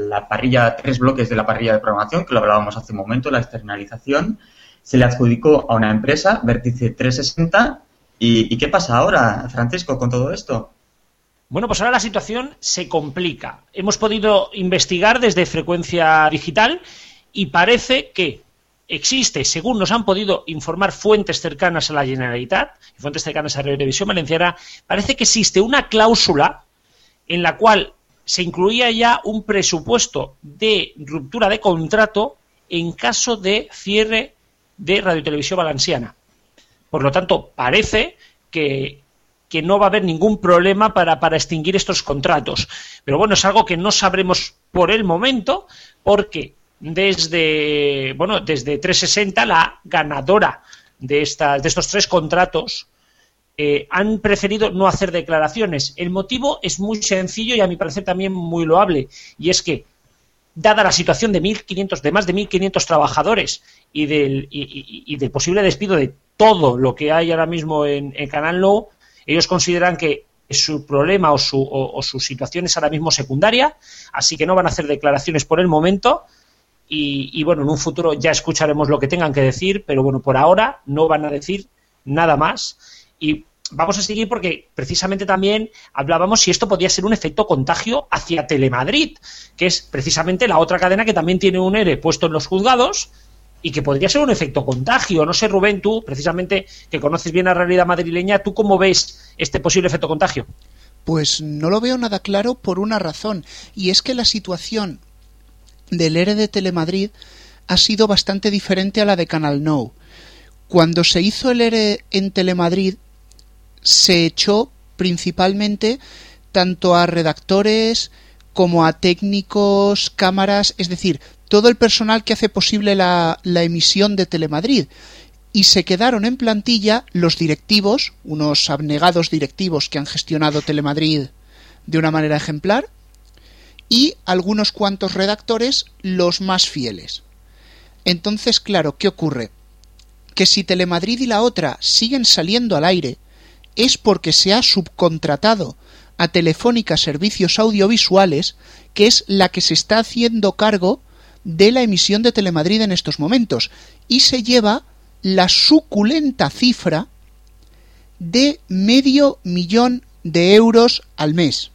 la parrilla, tres bloques de la parrilla de programación, que lo hablábamos hace un momento, la externalización. Se le adjudicó a una empresa, Vértice 360. ¿Y, ¿Y qué pasa ahora, Francisco, con todo esto? Bueno, pues ahora la situación se complica. Hemos podido investigar desde frecuencia digital y parece que existe, según nos han podido informar fuentes cercanas a la Generalitat, fuentes cercanas a la Valenciana, parece que existe una cláusula en la cual se incluía ya un presupuesto de ruptura de contrato en caso de cierre de Radio Televisión Valenciana. Por lo tanto, parece que, que no va a haber ningún problema para, para extinguir estos contratos. Pero bueno, es algo que no sabremos por el momento, porque desde, bueno, desde 360, la ganadora de, estas, de estos tres contratos, eh, han preferido no hacer declaraciones. El motivo es muy sencillo y a mi parecer también muy loable, y es que, dada la situación de 1.500, de más de 1.500 trabajadores y del, y, y, del posible despido de todo lo que hay ahora mismo en, en Canal No, ellos consideran que su problema o su, situación es ahora mismo secundaria, así que no van a hacer declaraciones por el momento y, y, bueno, en un futuro ya escucharemos lo que tengan que decir, pero bueno, por ahora no van a decir nada más. Y vamos a seguir porque precisamente también hablábamos si esto podía ser un efecto contagio hacia Telemadrid, que es precisamente la otra cadena que también tiene un ERE puesto en los juzgados y que podría ser un efecto contagio. No sé, Rubén, tú, precisamente, que conoces bien la realidad madrileña, ¿tú cómo ves este posible efecto contagio? Pues no lo veo nada claro por una razón, y es que la situación del ERE de Telemadrid ha sido bastante diferente a la de Canal No. Cuando se hizo el ERE en Telemadrid, se echó principalmente tanto a redactores como a técnicos, cámaras, es decir, todo el personal que hace posible la, la emisión de Telemadrid. Y se quedaron en plantilla los directivos, unos abnegados directivos que han gestionado Telemadrid de una manera ejemplar, y algunos cuantos redactores los más fieles. Entonces, claro, ¿qué ocurre? Que si Telemadrid y la otra siguen saliendo al aire, es porque se ha subcontratado a Telefónica Servicios Audiovisuales, que es la que se está haciendo cargo de la emisión de Telemadrid en estos momentos, y se lleva la suculenta cifra de medio millón de euros al mes.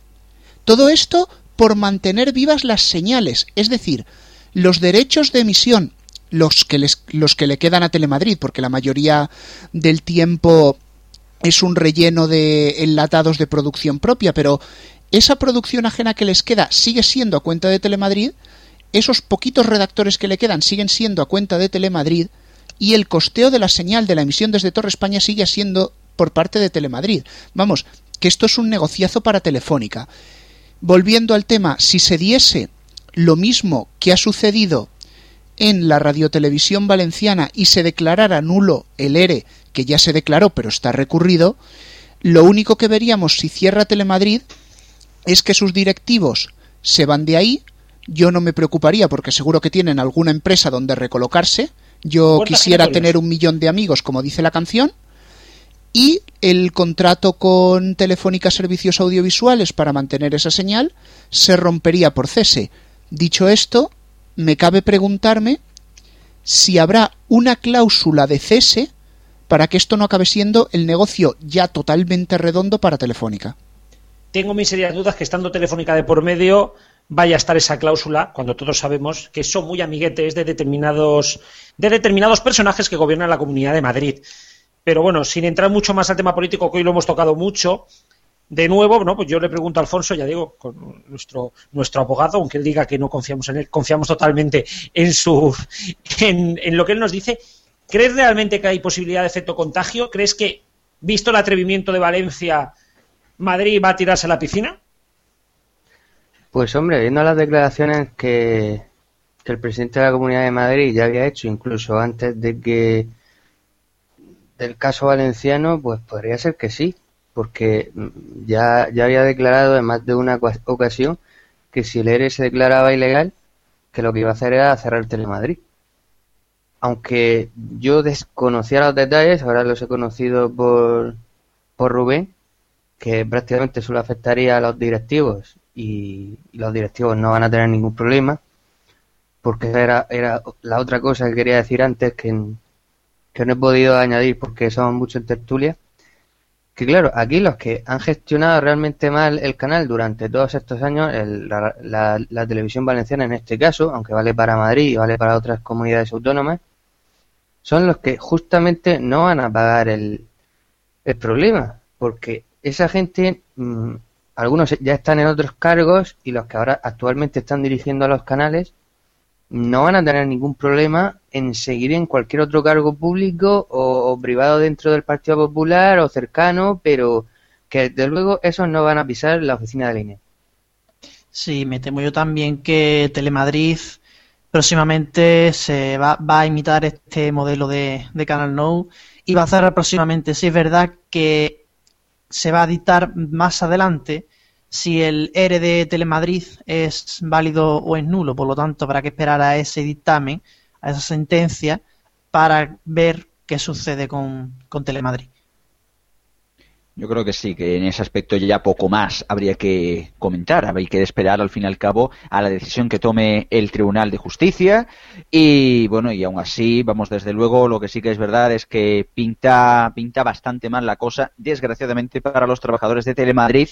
Todo esto por mantener vivas las señales, es decir, los derechos de emisión, los que, les, los que le quedan a Telemadrid, porque la mayoría del tiempo es un relleno de enlatados de producción propia, pero esa producción ajena que les queda sigue siendo a cuenta de Telemadrid, esos poquitos redactores que le quedan siguen siendo a cuenta de Telemadrid y el costeo de la señal de la emisión desde Torre España sigue siendo por parte de Telemadrid. Vamos, que esto es un negociazo para Telefónica. Volviendo al tema, si se diese lo mismo que ha sucedido en la radiotelevisión valenciana y se declarara nulo el ERE, que ya se declaró pero está recurrido, lo único que veríamos si cierra Telemadrid es que sus directivos se van de ahí, yo no me preocuparía porque seguro que tienen alguna empresa donde recolocarse, yo quisiera tener un millón de amigos como dice la canción, y el contrato con Telefónica Servicios Audiovisuales para mantener esa señal se rompería por cese. Dicho esto, me cabe preguntarme si habrá una cláusula de cese para que esto no acabe siendo el negocio ya totalmente redondo para Telefónica. Tengo mis serias dudas que estando Telefónica de por medio vaya a estar esa cláusula cuando todos sabemos que son muy amiguetes de determinados de determinados personajes que gobiernan la Comunidad de Madrid. Pero bueno, sin entrar mucho más al tema político, que hoy lo hemos tocado mucho, de nuevo, ¿no? pues yo le pregunto a Alfonso, ya digo, con nuestro, nuestro abogado, aunque él diga que no confiamos en él, confiamos totalmente en, su, en, en lo que él nos dice. ¿Crees realmente que hay posibilidad de efecto contagio? ¿Crees que, visto el atrevimiento de Valencia, Madrid va a tirarse a la piscina? Pues hombre, viendo las declaraciones que, el presidente de la Comunidad de Madrid ya había hecho, incluso antes de que del caso valenciano, pues podría ser que sí, porque ya, ya había declarado en más de una ocasión que si el ERE se declaraba ilegal, que lo que iba a hacer era cerrar Telemadrid. Aunque yo desconocía los detalles, ahora los he conocido por, por Rubén, que prácticamente solo afectaría a los directivos y, los directivos no van a tener ningún problema, porque era, era la otra cosa que quería decir antes que, que no he podido añadir porque somos mucho en tertulia, que claro, aquí los que han gestionado realmente mal el canal durante todos estos años, la, televisión valenciana en este caso, aunque vale para Madrid y vale para otras comunidades autónomas, son los que justamente no van a pagar el, el problema, porque esa gente, mm, algunos ya están en otros cargos y los que ahora actualmente están dirigiendo a los canales, no van a tener ningún problema en seguir en cualquier otro cargo público o, privado dentro del Partido Popular o cercano, pero que desde luego esos no van a pisar la oficina de línea. Sí, me temo yo también que Telemadrid próximamente se va, a imitar este modelo de, de Canal Now y va a cerrar próximamente. Sí, es verdad que se va a dictar más adelante si el ERE de Telemadrid es válido o es nulo. Por lo tanto, habrá que esperar a ese dictamen, a esa sentencia, para ver qué sucede con, Telemadrid. Yo creo que sí, que en ese aspecto ya poco más habría que comentar. Habría que esperar al fin y al cabo a la decisión que tome el Tribunal de Justicia. Y bueno, y aún así, vamos, desde luego, lo que sí que es verdad es que pinta, pinta bastante mal la cosa, desgraciadamente para los trabajadores de Telemadrid,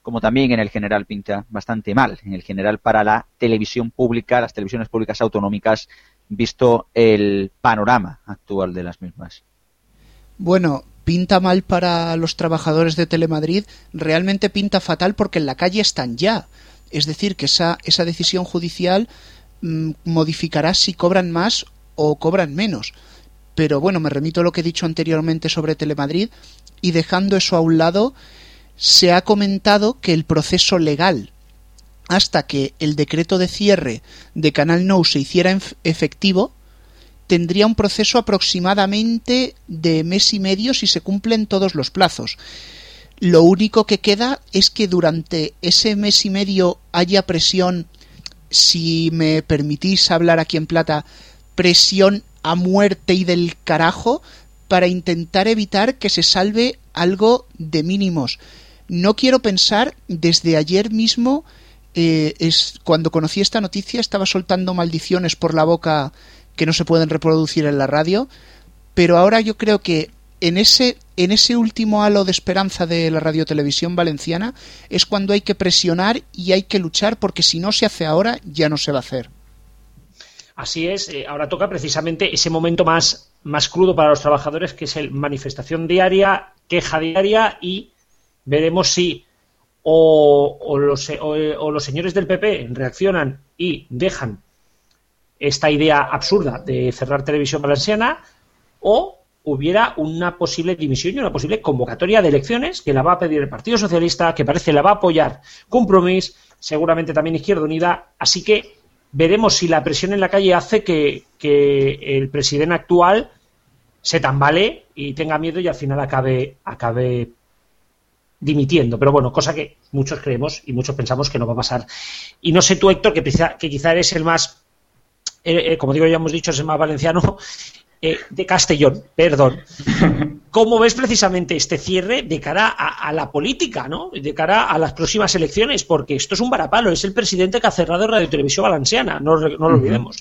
como también en el general pinta bastante mal, en el general para la televisión pública, las televisiones públicas autonómicas, visto el panorama actual de las mismas. Bueno, pinta mal para los trabajadores de Telemadrid, realmente pinta fatal porque en la calle están ya. Es decir, que esa, esa decisión judicial mm, modificará si cobran más o cobran menos. Pero bueno, me remito a lo que he dicho anteriormente sobre Telemadrid y dejando eso a un lado, se ha comentado que el proceso legal hasta que el decreto de cierre de Canal No se hiciera efectivo tendría un proceso aproximadamente de mes y medio si se cumplen todos los plazos. Lo único que queda es que durante ese mes y medio haya presión, si me permitís hablar aquí en plata, presión a muerte y del carajo para intentar evitar que se salve algo de mínimos. No quiero pensar, desde ayer mismo, eh, es, cuando conocí esta noticia, estaba soltando maldiciones por la boca que no se pueden reproducir en la radio, pero ahora yo creo que en ese, en ese último halo de esperanza de la radiotelevisión valenciana es cuando hay que presionar y hay que luchar porque si no se hace ahora ya no se va a hacer. Así es, eh, ahora toca precisamente ese momento más, más crudo para los trabajadores que es el manifestación diaria queja diaria y veremos si o, los, o, los, señores del PP reaccionan y dejan esta idea absurda de cerrar televisión valenciana o hubiera una posible dimisión y una posible convocatoria de elecciones que la va a pedir el Partido Socialista, que parece la va a apoyar Compromís, seguramente también Izquierda Unida, así que veremos si la presión en la calle hace que, que el presidente actual se tambale y tenga miedo y al final acabe, acabe dimitiendo. Pero bueno, cosa que muchos creemos y muchos pensamos que no va a pasar. Y no sé tú, Héctor, que, que quizá eres el más, eh, eh, como digo, ya hemos dicho, es el más valenciano, eh, de Castellón, perdón. ¿Cómo ves precisamente este cierre de cara a, la política, ¿no? de cara a las próximas elecciones? Porque esto es un varapalo, es el presidente que ha cerrado Radio Televisión Valenciana, no, no lo olvidemos.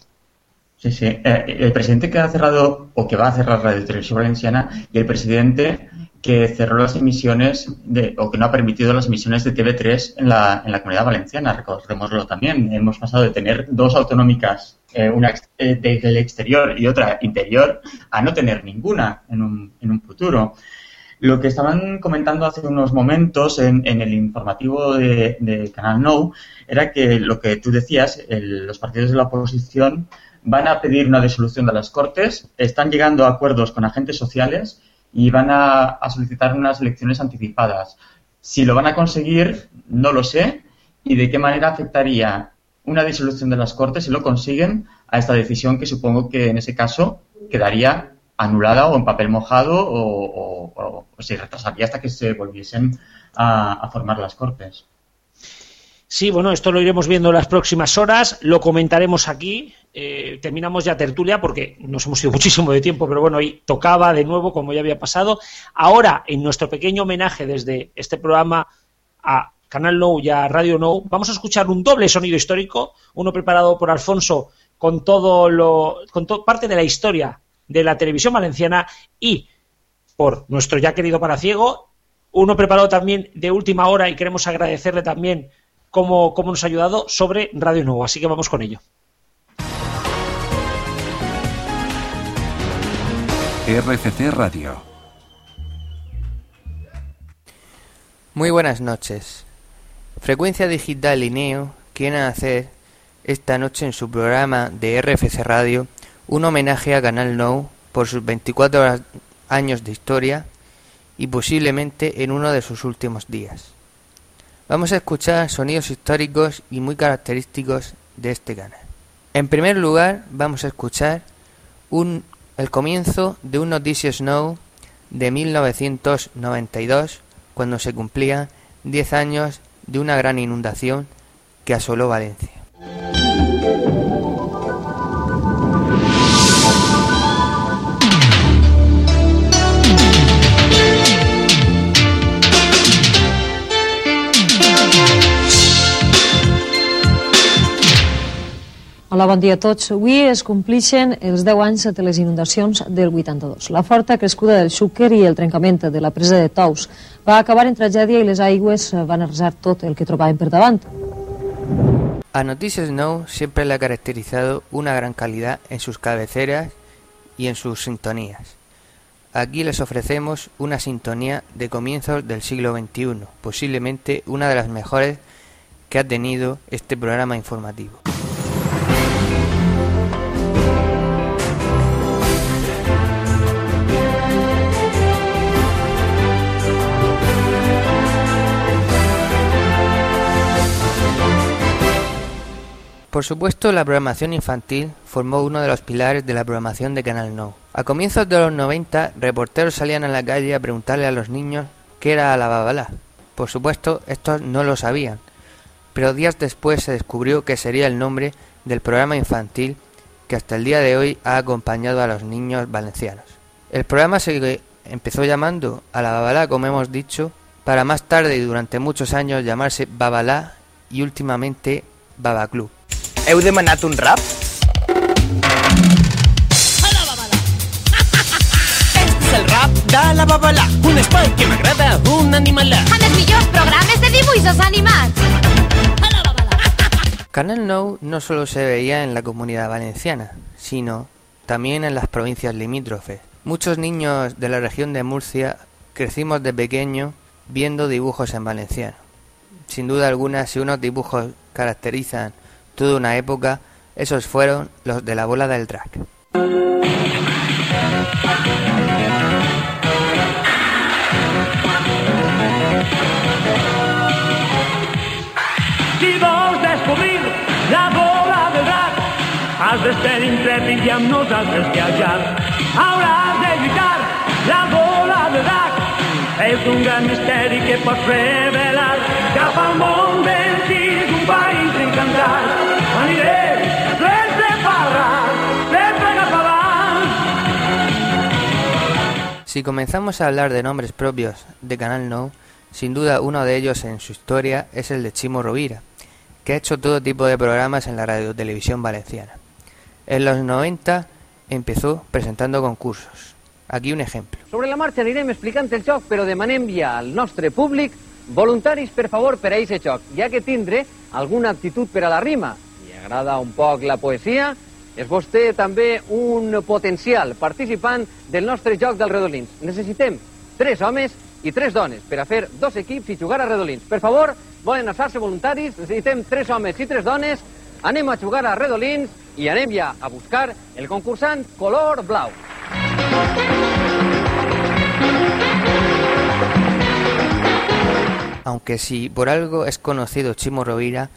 Sí, sí. el presidente que ha cerrado o que va a cerrar Radio Televisión Valenciana y el presidente que cerró las emisiones de, o que no ha permitido las emisiones de TV3 en la, en la comunidad valenciana, recordémoslo también. Hemos pasado de tener dos autonómicas, eh, una eh, del exterior y otra interior, a no tener ninguna en un, en un futuro. Lo que estaban comentando hace unos momentos en, en el informativo de, Canal No era que lo que tú decías, los partidos de la oposición van a pedir una disolución de las Cortes, están llegando a acuerdos con agentes sociales y van a, solicitar unas elecciones anticipadas. Si lo van a conseguir, no lo sé, y de qué manera afectaría una disolución de las Cortes, si lo consiguen, a esta decisión que supongo que en ese caso quedaría anulada o en papel mojado o, se retrasaría hasta que se volviesen a formar las Cortes. Sí, bueno, esto lo iremos viendo en las próximas horas, lo comentaremos aquí. Eh, terminamos ya tertulia porque nos hemos ido muchísimo de tiempo, pero bueno, hoy tocaba de nuevo, como ya había pasado. Ahora, en nuestro pequeño homenaje desde este programa a Canal No y a Radio No, vamos a escuchar un doble sonido histórico, uno preparado por Alfonso con todo lo, con parte de la historia de la televisión valenciana y por nuestro ya querido Paraciego, uno preparado también de última hora y queremos agradecerle también cómo, nos ha ayudado sobre Radio Nuevo. Así que vamos con ello. RCC Radio. Muy buenas noches. Frecuencia Digital y Neo quieren hacer esta noche en su programa de RFC Radio un homenaje a Canal No por sus 24 años de historia y posiblemente en uno de sus últimos días. Vamos a escuchar sonidos históricos y muy característicos de este canal. En primer lugar, vamos a escuchar un, el comienzo de un Noticias Snow de 1992, cuando se cumplían 10 años de una gran inundación que asoló Valencia. Hola, bon dia a tots. Avui es complixen els 10 anys de les inundacions del 82. La forta crescuda del Xúquer i el trencament de la presa de Tous va acabar en tragèdia i les aigües van arrasar tot el que trobaven per davant. A Noticias Now siempre le ha caracterizado una gran calidad en sus cabeceras y en sus sintonías. Aquí les ofrecemos una sintonía de comienzos del siglo XXI, posiblemente una de las mejores que ha tenido este programa informativo. Por supuesto, la programación infantil formó uno de los pilares de la programación de Canal No. A comienzos de los 90, reporteros salían a la calle a preguntarle a los niños qué era la babalá. Por supuesto, estos no lo sabían, pero días después se descubrió que sería el nombre del programa infantil que hasta el día de hoy ha acompañado a los niños valencianos. El programa empezó llamando a la babalá, como hemos dicho, para más tarde y durante muchos años llamarse Babalá y últimamente Babaclub. Heu demanat un rap? és el rap de la babalà, un espai que m'agrada, un animalà. En els millors programes de dibuixos animats. Canal Nou no solo se veía en la comunidad valenciana, sino también en las provincias limítrofes. Muchos niños de la región de Murcia crecimos de pequeño viendo dibujos en valenciano. Sin duda alguna, si unos dibujos caracterizan toda una época, esos fueron los de la bola del drag. Si vols descobrir la bola del drac, has de ser intrèpid i amb nosaltres viatjar. Hauràs de lluitar la bola del drac. És un gran misteri que pots revelar cap al Si comenzamos a hablar de nombres propios de Canal No, sin duda uno de ellos en su historia es el de Chimo Rovira, que ha hecho todo tipo de programas en la radiotelevisión valenciana. En los 90 empezó presentando concursos. Aquí un ejemplo. Sobre la marxa anirem explicant el joc, però demanem ja al nostre públic voluntaris, per favor, per a aquest ja que tindre alguna aptitud per a la rima. I agrada un poc la poesia, és vostè també un potencial participant del nostre joc dels redolins. Necessitem tres homes i tres dones per a fer dos equips i jugar a redolins. Per favor, volen alçar-se voluntaris, necessitem tres homes i tres dones, anem a jugar a redolins i anem ja a buscar el concursant color blau. Aunque si por algo es conocido Chimo Rovira,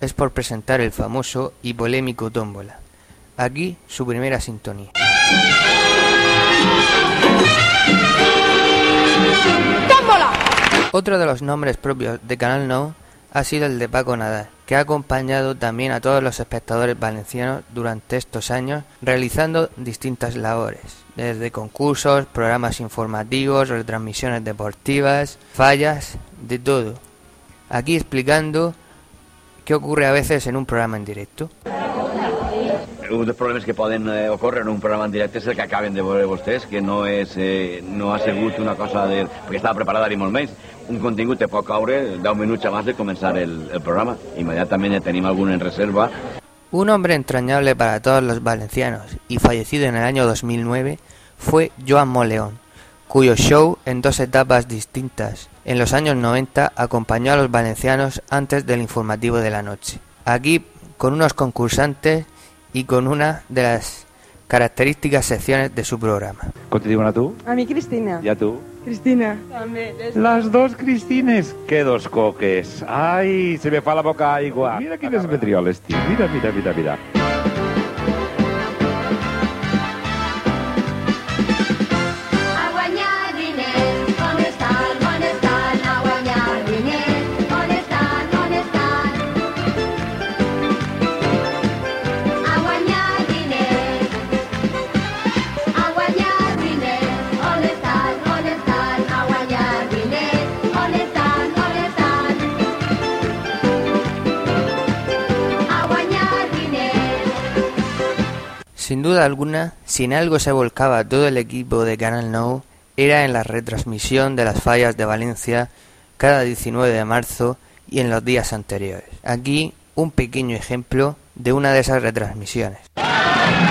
es por presentar el famoso y polémico Tómbola. Aquí su primera sintonía. Otro de los nombres propios de Canal No ha sido el de Paco Nadal, que ha acompañado también a todos los espectadores valencianos durante estos años realizando distintas labores, desde concursos, programas informativos, retransmisiones deportivas, fallas, de todo. Aquí explicando qué ocurre a veces en un programa en directo. un dels problemes que poden eh, en un programa en directe és el que acaben de veure vostès, que no, és, eh, no ha sigut una cosa de, perquè estava preparada ni molt menys. Un contingut te pot caure 10 minuts abans de començar el, el programa. Immediatament ja tenim algun en reserva. Un hombre entrañable para todos los valencianos y fallecido en el año 2009 fue Joan Moleón, cuyo show en dos etapas distintas en los años 90 acompañó a los valencianos antes del informativo de la noche. Aquí con unos concursantes y con una de las características secciones de su programa. Te diuen a tu? A mi Cristina. I a tu? Cristina. També. Las dos Cristines. Que dos coques. Ai, se me fa la boca aigua. Mira quines metrioles, tio. Mira, mira, mira, mira. Sin duda alguna, si en algo se volcaba todo el equipo de Canal No, era en la retransmisión de las fallas de Valencia cada 19 de marzo y en los días anteriores. Aquí un pequeño ejemplo de una de esas retransmisiones.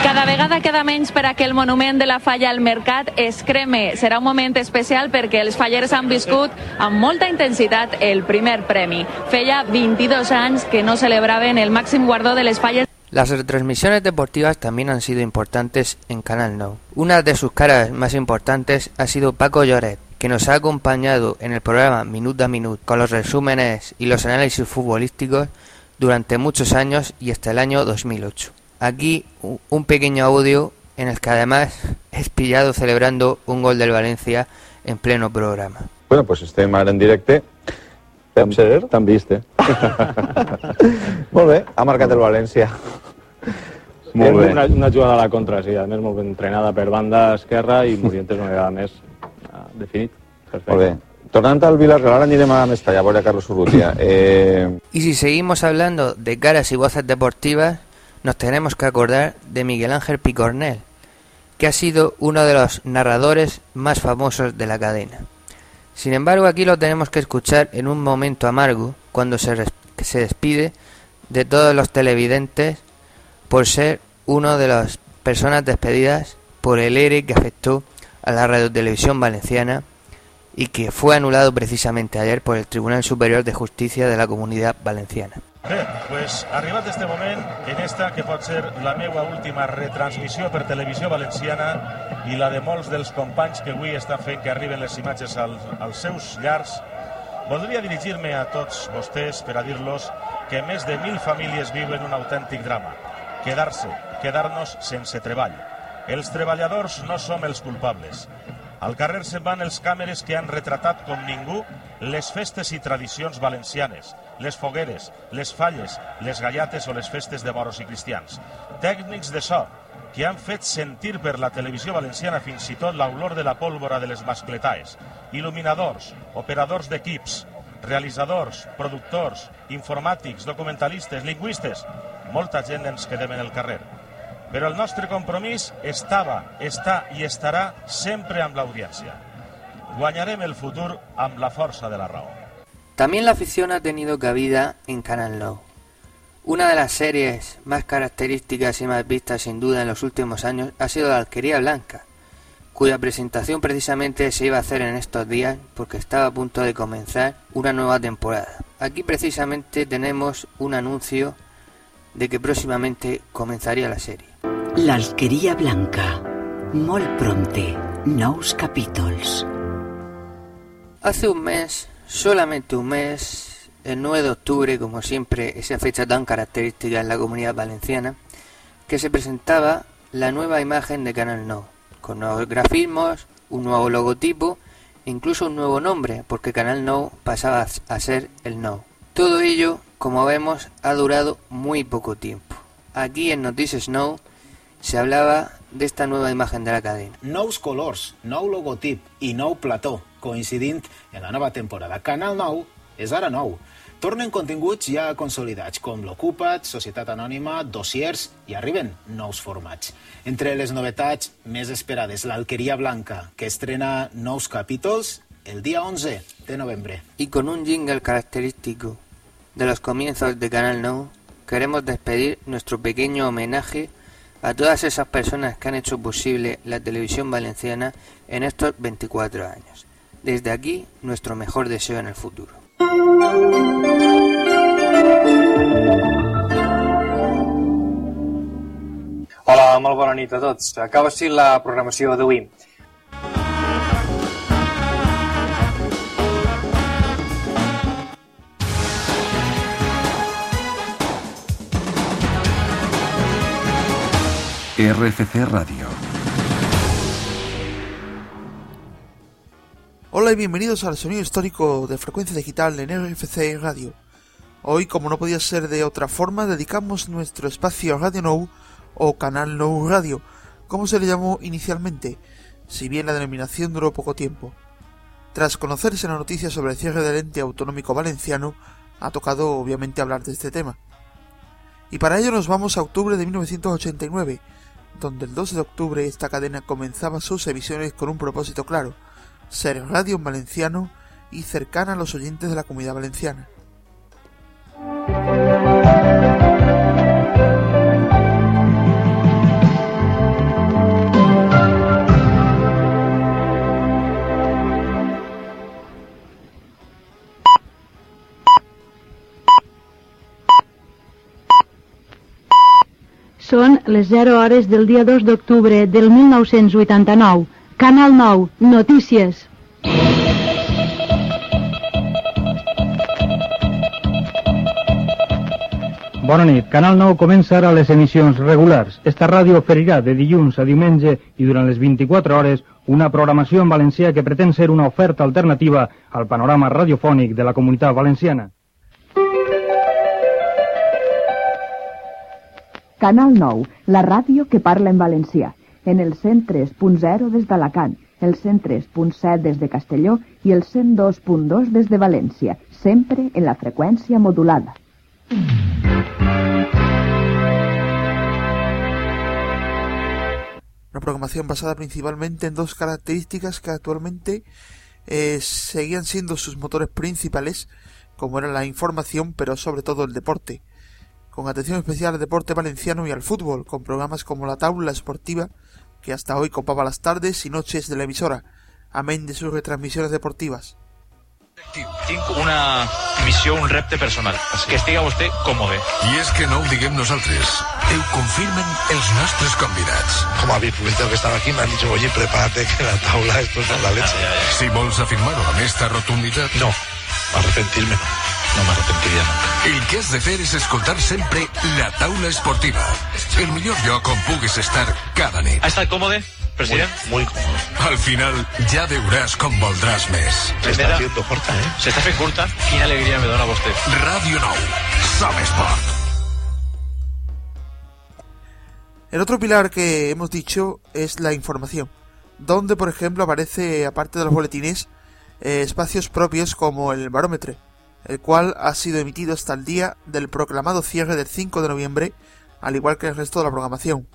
Cada vegada queda menys per a que el monument de la falla al mercat es creme. Serà un moment especial perquè els fallers han viscut amb molta intensitat el primer premi. Feia 22 anys que no celebraven el màxim guardó de les falles Las retransmisiones deportivas también han sido importantes en Canal No. Una de sus caras más importantes ha sido Paco Lloret, que nos ha acompañado en el programa Minut a Minut con los resúmenes y los análisis futbolísticos durante muchos años y hasta el año 2008. Aquí un pequeño audio en el que además es pillado celebrando un gol del Valencia en pleno programa. Bueno, pues estem ara en directe. Vam ser? T'han vist, eh? molt bé, ha marcat el València. Molt És bé. Una, una jugada a la contra, sí, a més molt ben entrenada per banda esquerra i Morientes una vegada més ha definit. Perfecte. Molt bé. Tornant al Villarreal, ara anirem a Mestalla, a veure Carlos Urrutia. Eh, Y si seguimos hablando de caras y voces deportivas, nos tenemos que acordar de Miguel Ángel Picornel, que ha sido uno de los narradores más famosos de la cadena. Sin embargo, aquí lo tenemos que escuchar en un momento amargo, cuando se, se despide de todos los televidentes por ser uno de las personas despedidas por el ERE que afectó a la radiotelevisión valenciana y que fue anulado precisamente ayer por el Tribunal Superior de Justicia de la Comunidad Valenciana. Bé, pues, arribat este moment, en esta que pot ser la meva última retransmissió per televisió valenciana i la de molts dels companys que avui estan fent que arriben les imatges als, als seus llars, voldria dirigir-me a tots vostès per a dir-los que més de mil famílies viuen un autèntic drama. Quedar-se, quedar-nos sense treball. Els treballadors no som els culpables. Al carrer se'n van els càmeres que han retratat com ningú les festes i tradicions valencianes, les fogueres, les falles, les gallates o les festes de moros i cristians. Tècnics de so, que han fet sentir per la televisió valenciana fins i tot l'olor de la pólvora de les mascletaes. Il·luminadors, operadors d'equips, realitzadors, productors, informàtics, documentalistes, lingüistes... Molta gent ens quedem en el carrer. Però el nostre compromís estava, està i estarà sempre amb l'audiència. Guanyarem el futur amb la força de la raó. También la afición ha tenido cabida en Canal Now. Una de las series más características y más vistas sin duda en los últimos años ha sido La Alquería Blanca, cuya presentación precisamente se iba a hacer en estos días porque estaba a punto de comenzar una nueva temporada. Aquí precisamente tenemos un anuncio de que próximamente comenzaría la serie. L'Alqueria Blanca. Molt prompte. Nous capítols. Hace un mes, solamente un mes, el 9 de octubre, como siempre, esa fecha tan característica en la comunidad valenciana, que se presentaba la nueva imagen de Canal No, con nuevos grafismos, un nuevo logotipo, incluso un nuevo nombre, porque Canal No pasaba a ser el No. Todo ello, como vemos, ha durado muy poco tiempo. Aquí en Noticias No se hablaba de esta nueva imagen de la cadena. Nous colors, nou logotip i nou plató, coincidint en la nova temporada. Canal 9 és ara nou. Tornen continguts ja consolidats, com l'Ocupa't, Societat Anònima, Dossiers, i arriben nous formats. Entre les novetats més esperades, l'Alqueria Blanca, que estrena nous capítols el dia 11 de novembre. Y con un jingle característico de los comienzos de Canal No, queremos despedir nuestro pequeño homenaje a todas esas personas que han hecho posible la televisión valenciana en estos 24 años. Desde aquí, nuestro mejor deseo en el futuro. Hola, molt bona nit a tots. Acaba així la programació d'avui. RFC Radio. Hola y bienvenidos al sonido histórico de frecuencia digital en RFC Radio. Hoy, como no podía ser de otra forma, dedicamos nuestro espacio a Radio Now o Canal Now Radio, como se le llamó inicialmente, si bien la denominación duró poco tiempo. Tras conocerse la noticia sobre el cierre del ente autonómico valenciano, ha tocado obviamente hablar de este tema. Y para ello nos vamos a octubre de 1989, donde el 2 de octubre esta cadena comenzaba sus emisiones con un propósito claro, ser radio en valenciano y cercana a los oyentes de la comunidad valenciana. Són les 0 hores del dia 2 d'octubre del 1989. Canal 9, notícies. Bona nit. Canal 9 comença ara les emissions regulars. Esta ràdio oferirà de dilluns a diumenge i durant les 24 hores una programació en valencià que pretén ser una oferta alternativa al panorama radiofònic de la comunitat valenciana. Canal 9, la ràdio que parla en valencià, en el 103.0 des d'Alacant, el 103.7 des de Castelló i el 102.2 des de València, sempre en la freqüència modulada. Una programación basada principalmente en dos características que actualmente eh, seguían siendo sus motores principales, como era la información, pero sobre todo el deporte. Con atención especial al deporte valenciano y al fútbol, con programas como La Taula Esportiva, que hasta hoy copaba las tardes y noches de la emisora, amén de sus retransmisiones deportivas. Una missió, un repte personal. Que estiga vostè còmode. I és que no ho diguem nosaltres. Ho confirmen els nostres convidats. Como habéis publicado que estaba aquí, me han dicho, oye, prepárate que la tabla esto es la leche. Si vols afirmar-ho amb esta rotunditat... No, arrepentir-me no. No m'arrepentiria nunca. El que has de fer és escoltar sempre La Taula Esportiva. El millor lloc on puguis estar cada nit. Ha estat còmode, president? Muy, muy cómodo. Al final ja veuràs com voldràs més. Se está haciendo corta, ¿eh? Se està fent curta? Quina alegria me dona vostè. Ràdio Nou. Som esport. El otro pilar que hemos dicho es la información, donde por ejemplo aparece, aparte de los boletines, eh, espacios propios como el barómetro, el cual ha sido emitido hasta el día del proclamado cierre del 5 de noviembre, al igual que el resto de la programación.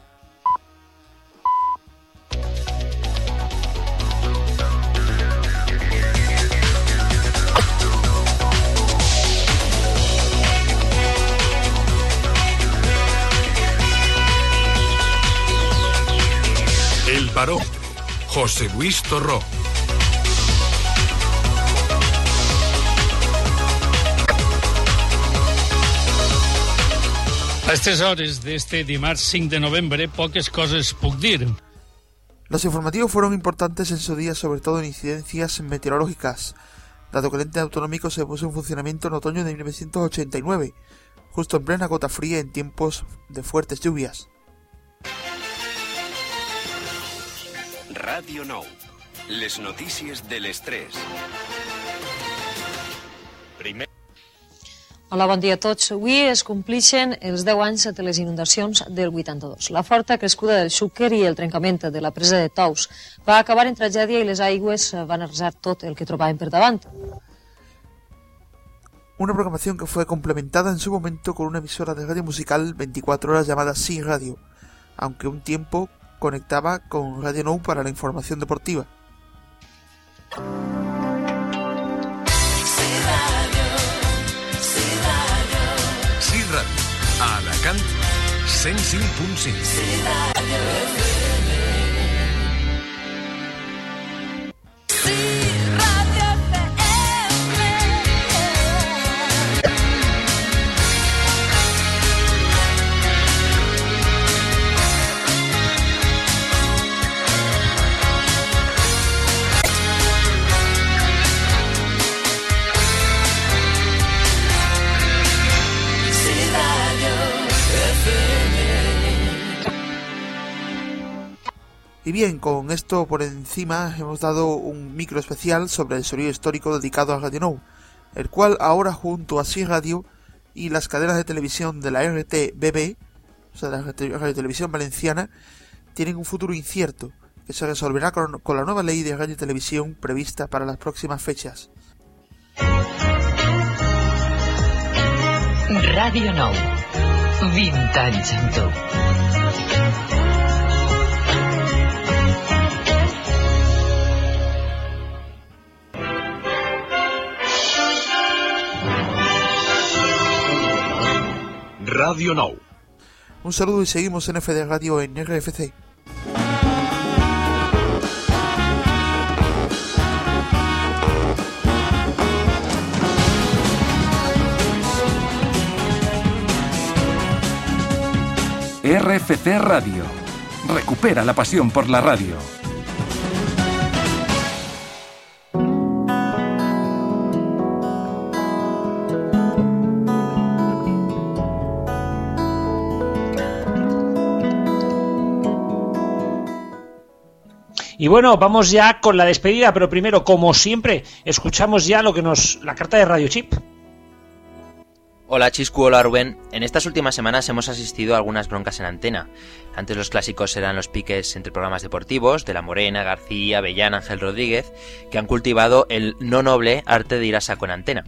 El. José Luis Torró. A aquestes hores d'este dimarts 5 de novembre, poques coses puc dir. Los informativos fueron importantes en su día, sobre todo en incidencias meteorológicas, dado que el ente autonómico se puso en funcionamiento en otoño de 1989, justo en plena gota fría en tiempos de fuertes lluvias. Ràdio Nou. Les notícies de les 3. Primer... Hola, bon dia a tots. Avui es complixen els 10 anys de les inundacions del 82. La forta crescuda del Xúquer i el trencament de la presa de Tous va acabar en tragèdia i les aigües van arrasar tot el que trobaven per davant. Una programación que fue complementada en su momento con una emisora de radio musical 24 horas llamada Sí Radio, aunque un tiempo conectaba con Radio Nou para la información deportiva. Alacant, 105.6. Y bien, con esto por encima hemos dado un micro especial sobre el sonido histórico dedicado a Radio Nou, el cual ahora junto a Sí Radio y las cadenas de televisión de la RTBB, o sea, de la Radio Televisión Valenciana, tienen un futuro incierto, que se resolverá con, la nueva ley de radio y televisión prevista para las próximas fechas. Ràdio Nou. 20 Radio Nou. Un saludo y seguimos en FD Radio en RFC. RFC Radio. Recupera la pasión por la radio. Y bueno, vamos ya con la despedida, pero primero, como siempre, escuchamos ya lo que nos la carta de Radio Chip. Hola Chiscu, hola Rubén. En estas últimas semanas hemos asistido a algunas broncas en antena. Antes los clásicos eran los piques entre programas deportivos de La Morena, García, Bellán, Ángel Rodríguez, que han cultivado el no noble arte de ir a saco en antena.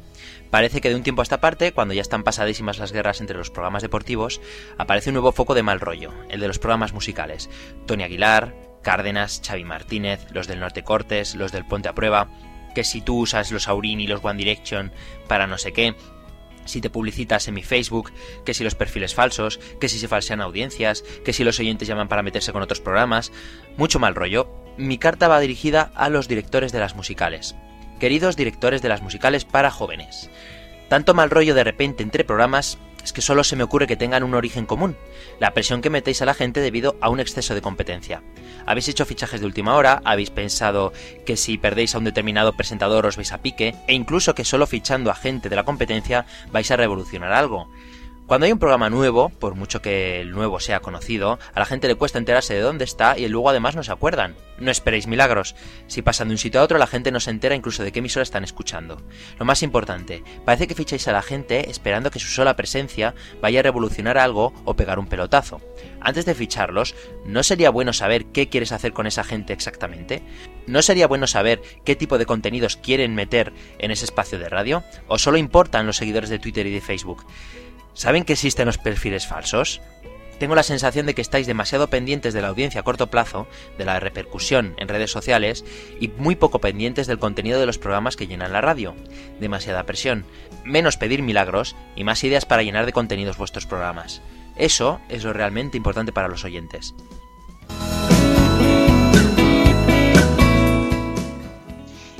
Parece que de un tiempo a esta parte, cuando ya están pasadísimas las guerras entre los programas deportivos, aparece un nuevo foco de mal rollo, el de los programas musicales. Tony Aguilar, Cárdenas, Xavi Martínez, los del Norte Cortes, los del Ponte a Prueba, que si tú usas los Aurini y los One Direction para no sé qué, si te publicitas en mi Facebook, que si los perfiles falsos, que si se falsean audiencias, que si los oyentes llaman para meterse con otros programas, mucho mal rollo. mi carta va dirigida a los directores de las musicales. Queridos directores de las musicales para jóvenes. Tanto mal rollo de repente entre programas es que solo se me ocurre que tengan un origen común, la presión que metéis a la gente debido a un exceso de competencia. Habéis hecho fichajes de última hora, habéis pensado que si perdéis a un determinado presentador os vais a pique, e incluso que solo fichando a gente de la competencia vais a revolucionar algo. Cuando hay un programa nuevo, por mucho que el nuevo sea conocido, a la gente le cuesta enterarse de dónde está y luego además no se acuerdan. No esperéis milagros. Si pasan de un sitio a otro, la gente no se entera incluso de qué emisora están escuchando. Lo más importante, parece que ficháis a la gente esperando que su sola presencia vaya a revolucionar algo o pegar un pelotazo. Antes de ficharlos, ¿no sería bueno saber qué quieres hacer con esa gente exactamente? ¿No sería bueno saber qué tipo de contenidos quieren meter en ese espacio de radio? ¿O solo importan los seguidores de Twitter y de Facebook? ¿Saben que existen los perfiles falsos? Tengo la sensación de que estáis demasiado pendientes de la audiencia a corto plazo, de la repercusión en redes sociales y muy poco pendientes del contenido de los programas que llenan la radio. Demasiada presión, menos pedir milagros y más ideas para llenar de contenidos vuestros programas. Eso es lo realmente importante para los oyentes.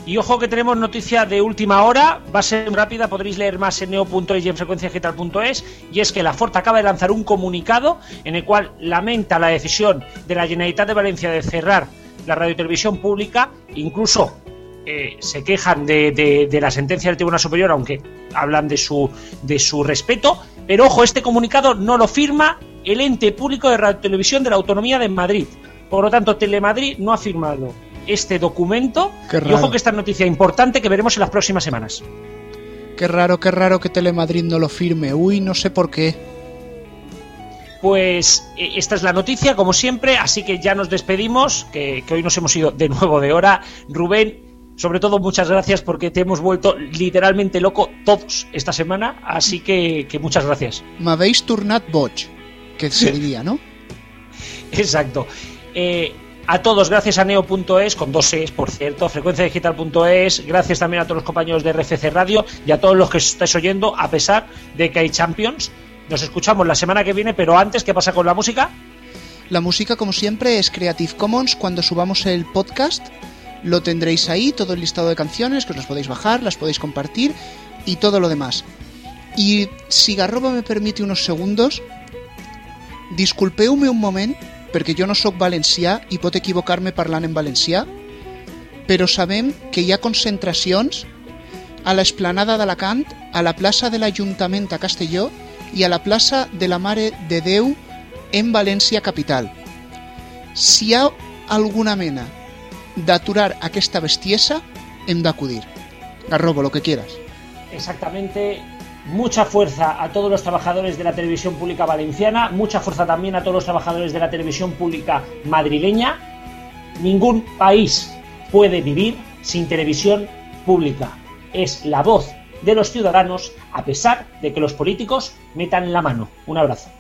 Y ojo que tenemos noticia de última hora, va a ser rápida, podréis leer más en neo.es y en frecuenciagital.es, y es que la Ford acaba de lanzar un comunicado en el cual lamenta la decisión de la Generalitat de Valencia de cerrar la radiotelevisión pública, incluso eh, se quejan de, de, de, la sentencia del Tribunal Superior, aunque hablan de su, de su respeto, pero ojo, este comunicado no lo firma el ente público de radiotelevisión de la Autonomía de Madrid. Por lo tanto, Telemadrid no ha firmado este documento. Y ojo que esta noticia importante que veremos en las próximas semanas. Qué raro, qué raro que Telemadrid no lo firme. Uy, no sé por qué. Pues esta es la noticia, como siempre, así que ya nos despedimos, que, que hoy nos hemos ido de nuevo de hora. Rubén, sobre todo muchas gracias porque te hemos vuelto literalmente loco todos esta semana, así que, que muchas gracias. M'habéis tornat boig, que se diría, ¿no? Exacto. Eh, a todos, gracias a neo.es, con dos es, por cierto, frecuenciadigital.es, gracias también a todos los compañeros de RFC Radio y a todos los que estáis oyendo, a pesar de que hay Champions. Nos escuchamos la semana que viene, pero antes, ¿qué pasa con la música? La música, como siempre, es Creative Commons. Cuando subamos el podcast, lo tendréis ahí, todo el listado de canciones, que os las podéis bajar, las podéis compartir y todo lo demás. Y si Garroba me permite unos segundos, disculpeu-me un moment perquè jo no sóc valencià i pot equivocar-me parlant en valencià, però sabem que hi ha concentracions a l'esplanada d'Alacant, a la plaça de l'Ajuntament a Castelló i a la plaça de la Mare de Déu en València capital. Si hi ha alguna mena d'aturar aquesta bestiesa, hem d'acudir. Garrobo, lo que quieras. Exactamente, mucha fuerza a todos los trabajadores de la televisión pública valenciana, mucha fuerza también a todos los trabajadores de la televisión pública madrileña. Ningún país puede vivir sin televisión pública. Es la voz de los ciudadanos a pesar de que los políticos metan la mano. Un abrazo.